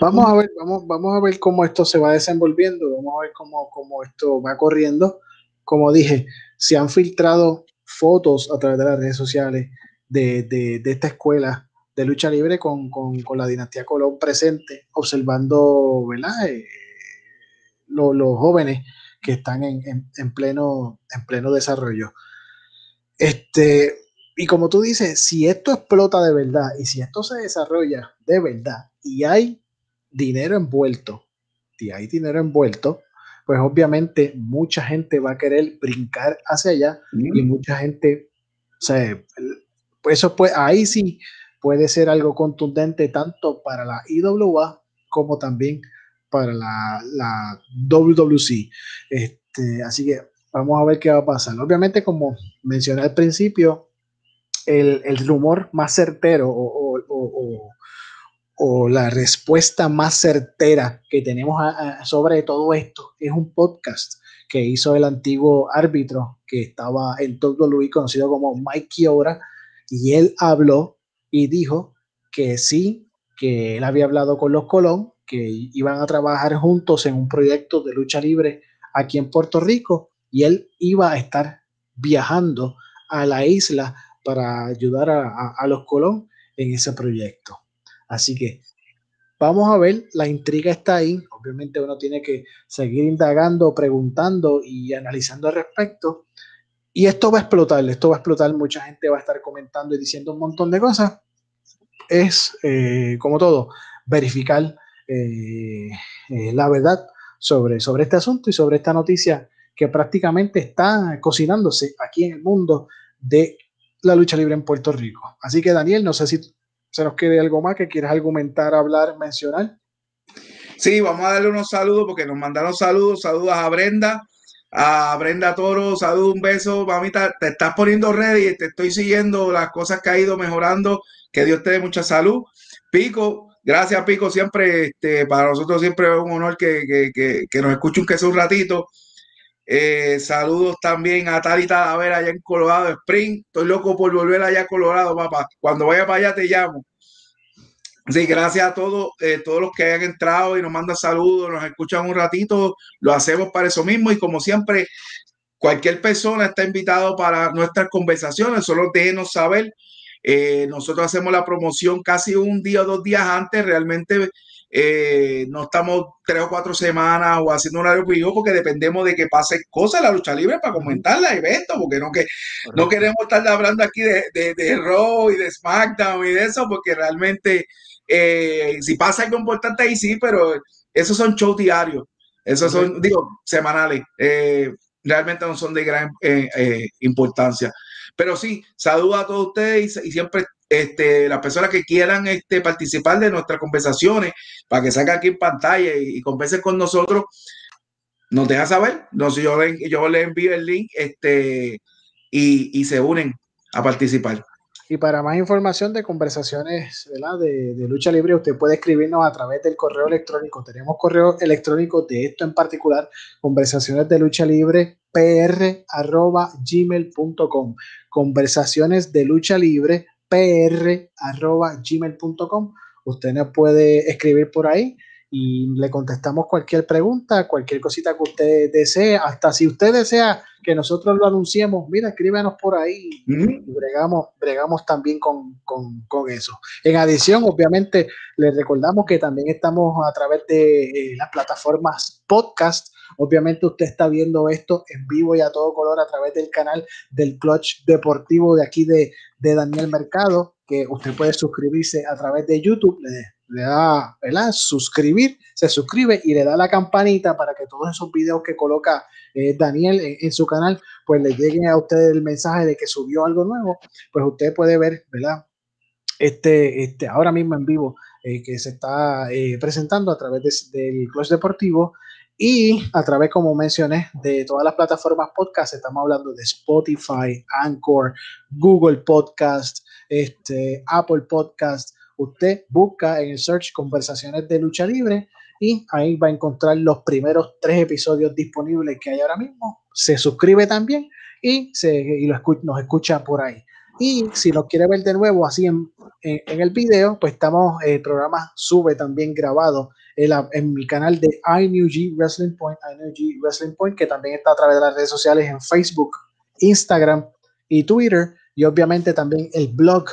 Vamos a ver, vamos, vamos a ver cómo esto se va desenvolviendo, vamos a ver cómo, cómo esto va corriendo. Como dije, se han filtrado fotos a través de las redes sociales de, de, de esta escuela de lucha libre con, con, con, la dinastía Colón presente, observando ¿verdad? Eh, los jóvenes que están en, en, en, pleno, en pleno desarrollo. Este, y como tú dices, si esto explota de verdad y si esto se desarrolla de verdad y hay dinero envuelto, y hay dinero envuelto, pues obviamente mucha gente va a querer brincar hacia allá y mucha gente, o sea, eso pues ahí sí puede ser algo contundente tanto para la IWA como también para la, la WWC. Este, así que vamos a ver qué va a pasar. Obviamente, como mencioné al principio, el, rumor más certero o, la respuesta más certera que tenemos sobre todo esto es un podcast que hizo el antiguo árbitro que estaba en WWE, conocido como Mike Kiora, y él habló y dijo que sí, que él había hablado con los Colón, que iban a trabajar juntos en un proyecto de lucha libre aquí en Puerto Rico y él iba a estar viajando a la isla para ayudar a, los Colón en ese proyecto. Así que vamos a ver, la intriga está ahí. Obviamente uno tiene que seguir indagando, preguntando y analizando al respecto. Y esto va a explotar, esto va a explotar, mucha gente va a estar comentando y diciendo un montón de cosas. Es, eh, como todo, verificar eh, eh, la verdad sobre, sobre este asunto y sobre esta noticia que prácticamente está cocinándose aquí en el mundo de la lucha libre en Puerto Rico. Así que Daniel, no sé si se nos quede algo más que quieras argumentar, hablar, mencionar. Sí, vamos a darle unos saludos porque nos mandaron saludos, saludos a Brenda, a Brenda Toro, saludos, un beso, mamita, te estás poniendo ready, te estoy siguiendo las cosas que ha ido mejorando, que Dios te dé mucha salud. Pico, gracias Pico, siempre, este, para nosotros siempre es un honor que, nos escuchen que sea un ratito. Eh, saludos también a Talita ver allá en Colorado Spring. Estoy loco por volver allá a Colorado, papá. Cuando vaya para allá te llamo. Sí, gracias a todos, eh, todos los que hayan entrado y nos mandan saludos, nos escuchan un ratito, lo hacemos para eso mismo y como siempre, cualquier persona está invitado para nuestras conversaciones, solo déjenos saber. Eh, nosotros hacemos la promoción casi un día o dos días antes, realmente eh, no estamos tres o cuatro semanas o haciendo un horario porque dependemos de que pase cosas en la lucha libre para comentar la evento, porque no, que, no queremos estar hablando aquí de, de, de Raw y de SmackDown y de eso, porque realmente eh, si pasa algo importante ahí sí, pero esos son shows diarios, esos son, digo, semanales, eh, realmente no son de gran eh, importancia. Pero sí, saludo a todos ustedes y, siempre este, las personas que quieran este, participar de nuestras conversaciones para que salgan aquí en pantalla y, conversen con nosotros, nos deja saber. Yo, yo les envío el link este, y, y se unen a participar. Y para más información de conversaciones De, lucha libre, usted puede escribirnos a través del correo electrónico. Tenemos correo electrónico de esto en particular, conversaciones de lucha libre pr gmail.com. Conversaciones de lucha libre pr gmail.com. Usted nos puede escribir por ahí y le contestamos cualquier pregunta, cualquier cosita que usted desee, hasta si usted desea que nosotros lo anunciemos, mira, escríbenos por ahí y bregamos, bregamos también con, con, con, eso. En adición, obviamente, les recordamos que también estamos a través de eh, las plataformas podcast. Obviamente usted está viendo esto en vivo y a todo color a través del canal del Clutch Deportivo de aquí de, Daniel Mercado, que usted puede suscribirse a través de YouTube. Le, le da, ¿verdad? Suscribir, se suscribe y le da la campanita para que todos esos videos que coloca eh, Daniel en, su canal, pues le lleguen a usted el mensaje de que subió algo nuevo, pues usted puede ver, ¿verdad? Este, este ahora mismo en vivo eh, que se está eh, presentando a través del Club Deportivo y a través, como mencioné, de todas las plataformas podcast, estamos hablando de Spotify, Anchor, Google Podcast, este, Apple Podcast, usted busca en el search conversaciones de lucha libre y ahí va a encontrar los primeros tres episodios disponibles que hay ahora mismo. Se suscribe también y, se, y nos escucha por ahí. Y si nos quiere ver de nuevo así en, el video, pues estamos, el programa sube también grabado en, en, mi canal de iNewG Wrestling Point, iNewG Wrestling Point, que también está a través de las redes sociales en Facebook, Instagram y Twitter. Y obviamente también el blog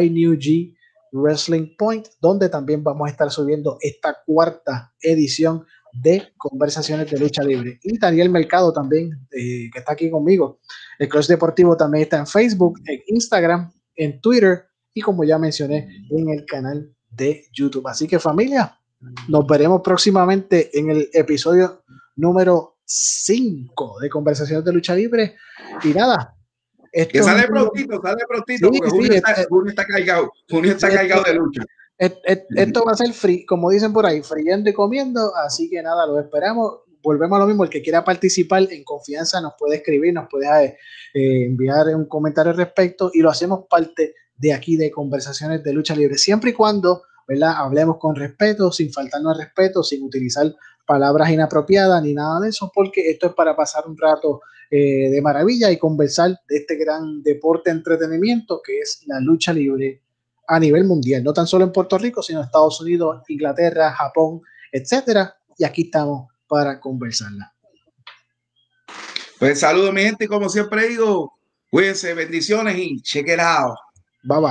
iNewG Wrestling Point, donde también vamos a estar subiendo esta cuarta edición de conversaciones de lucha libre. Y Daniel Mercado también, eh, que está aquí conmigo. El Cross Deportivo también está en Facebook, en Instagram, en Twitter y como ya mencioné, en el canal de YouTube. Así que familia, nos veremos próximamente en el episodio número 5 de Conversaciones de Lucha Libre. Y nada, que sale prontito, sale prontito, porque Julio, está, está, cargado, Julio está cargado de lucha. Esto va a ser free, como dicen por ahí, friendo y comiendo, así que nada, lo esperamos. Volvemos a lo mismo, el que quiera participar en confianza nos puede escribir, nos puede eh, enviar un comentario al respecto y lo hacemos parte de aquí de conversaciones de lucha libre, siempre y cuando ¿verdad? hablemos con respeto, sin faltarnos al respeto, sin utilizar palabras inapropiadas ni nada de eso, porque esto es para pasar un rato eh, de maravilla y conversar de este gran deporte entretenimiento que es la lucha libre a nivel mundial, no tan solo en Puerto Rico, sino en Estados Unidos, Inglaterra, Japón, etcétera. Y aquí estamos para conversarla. Pues saludos, mi gente, como siempre digo, cuídense, bendiciones y check it out. Bye bye.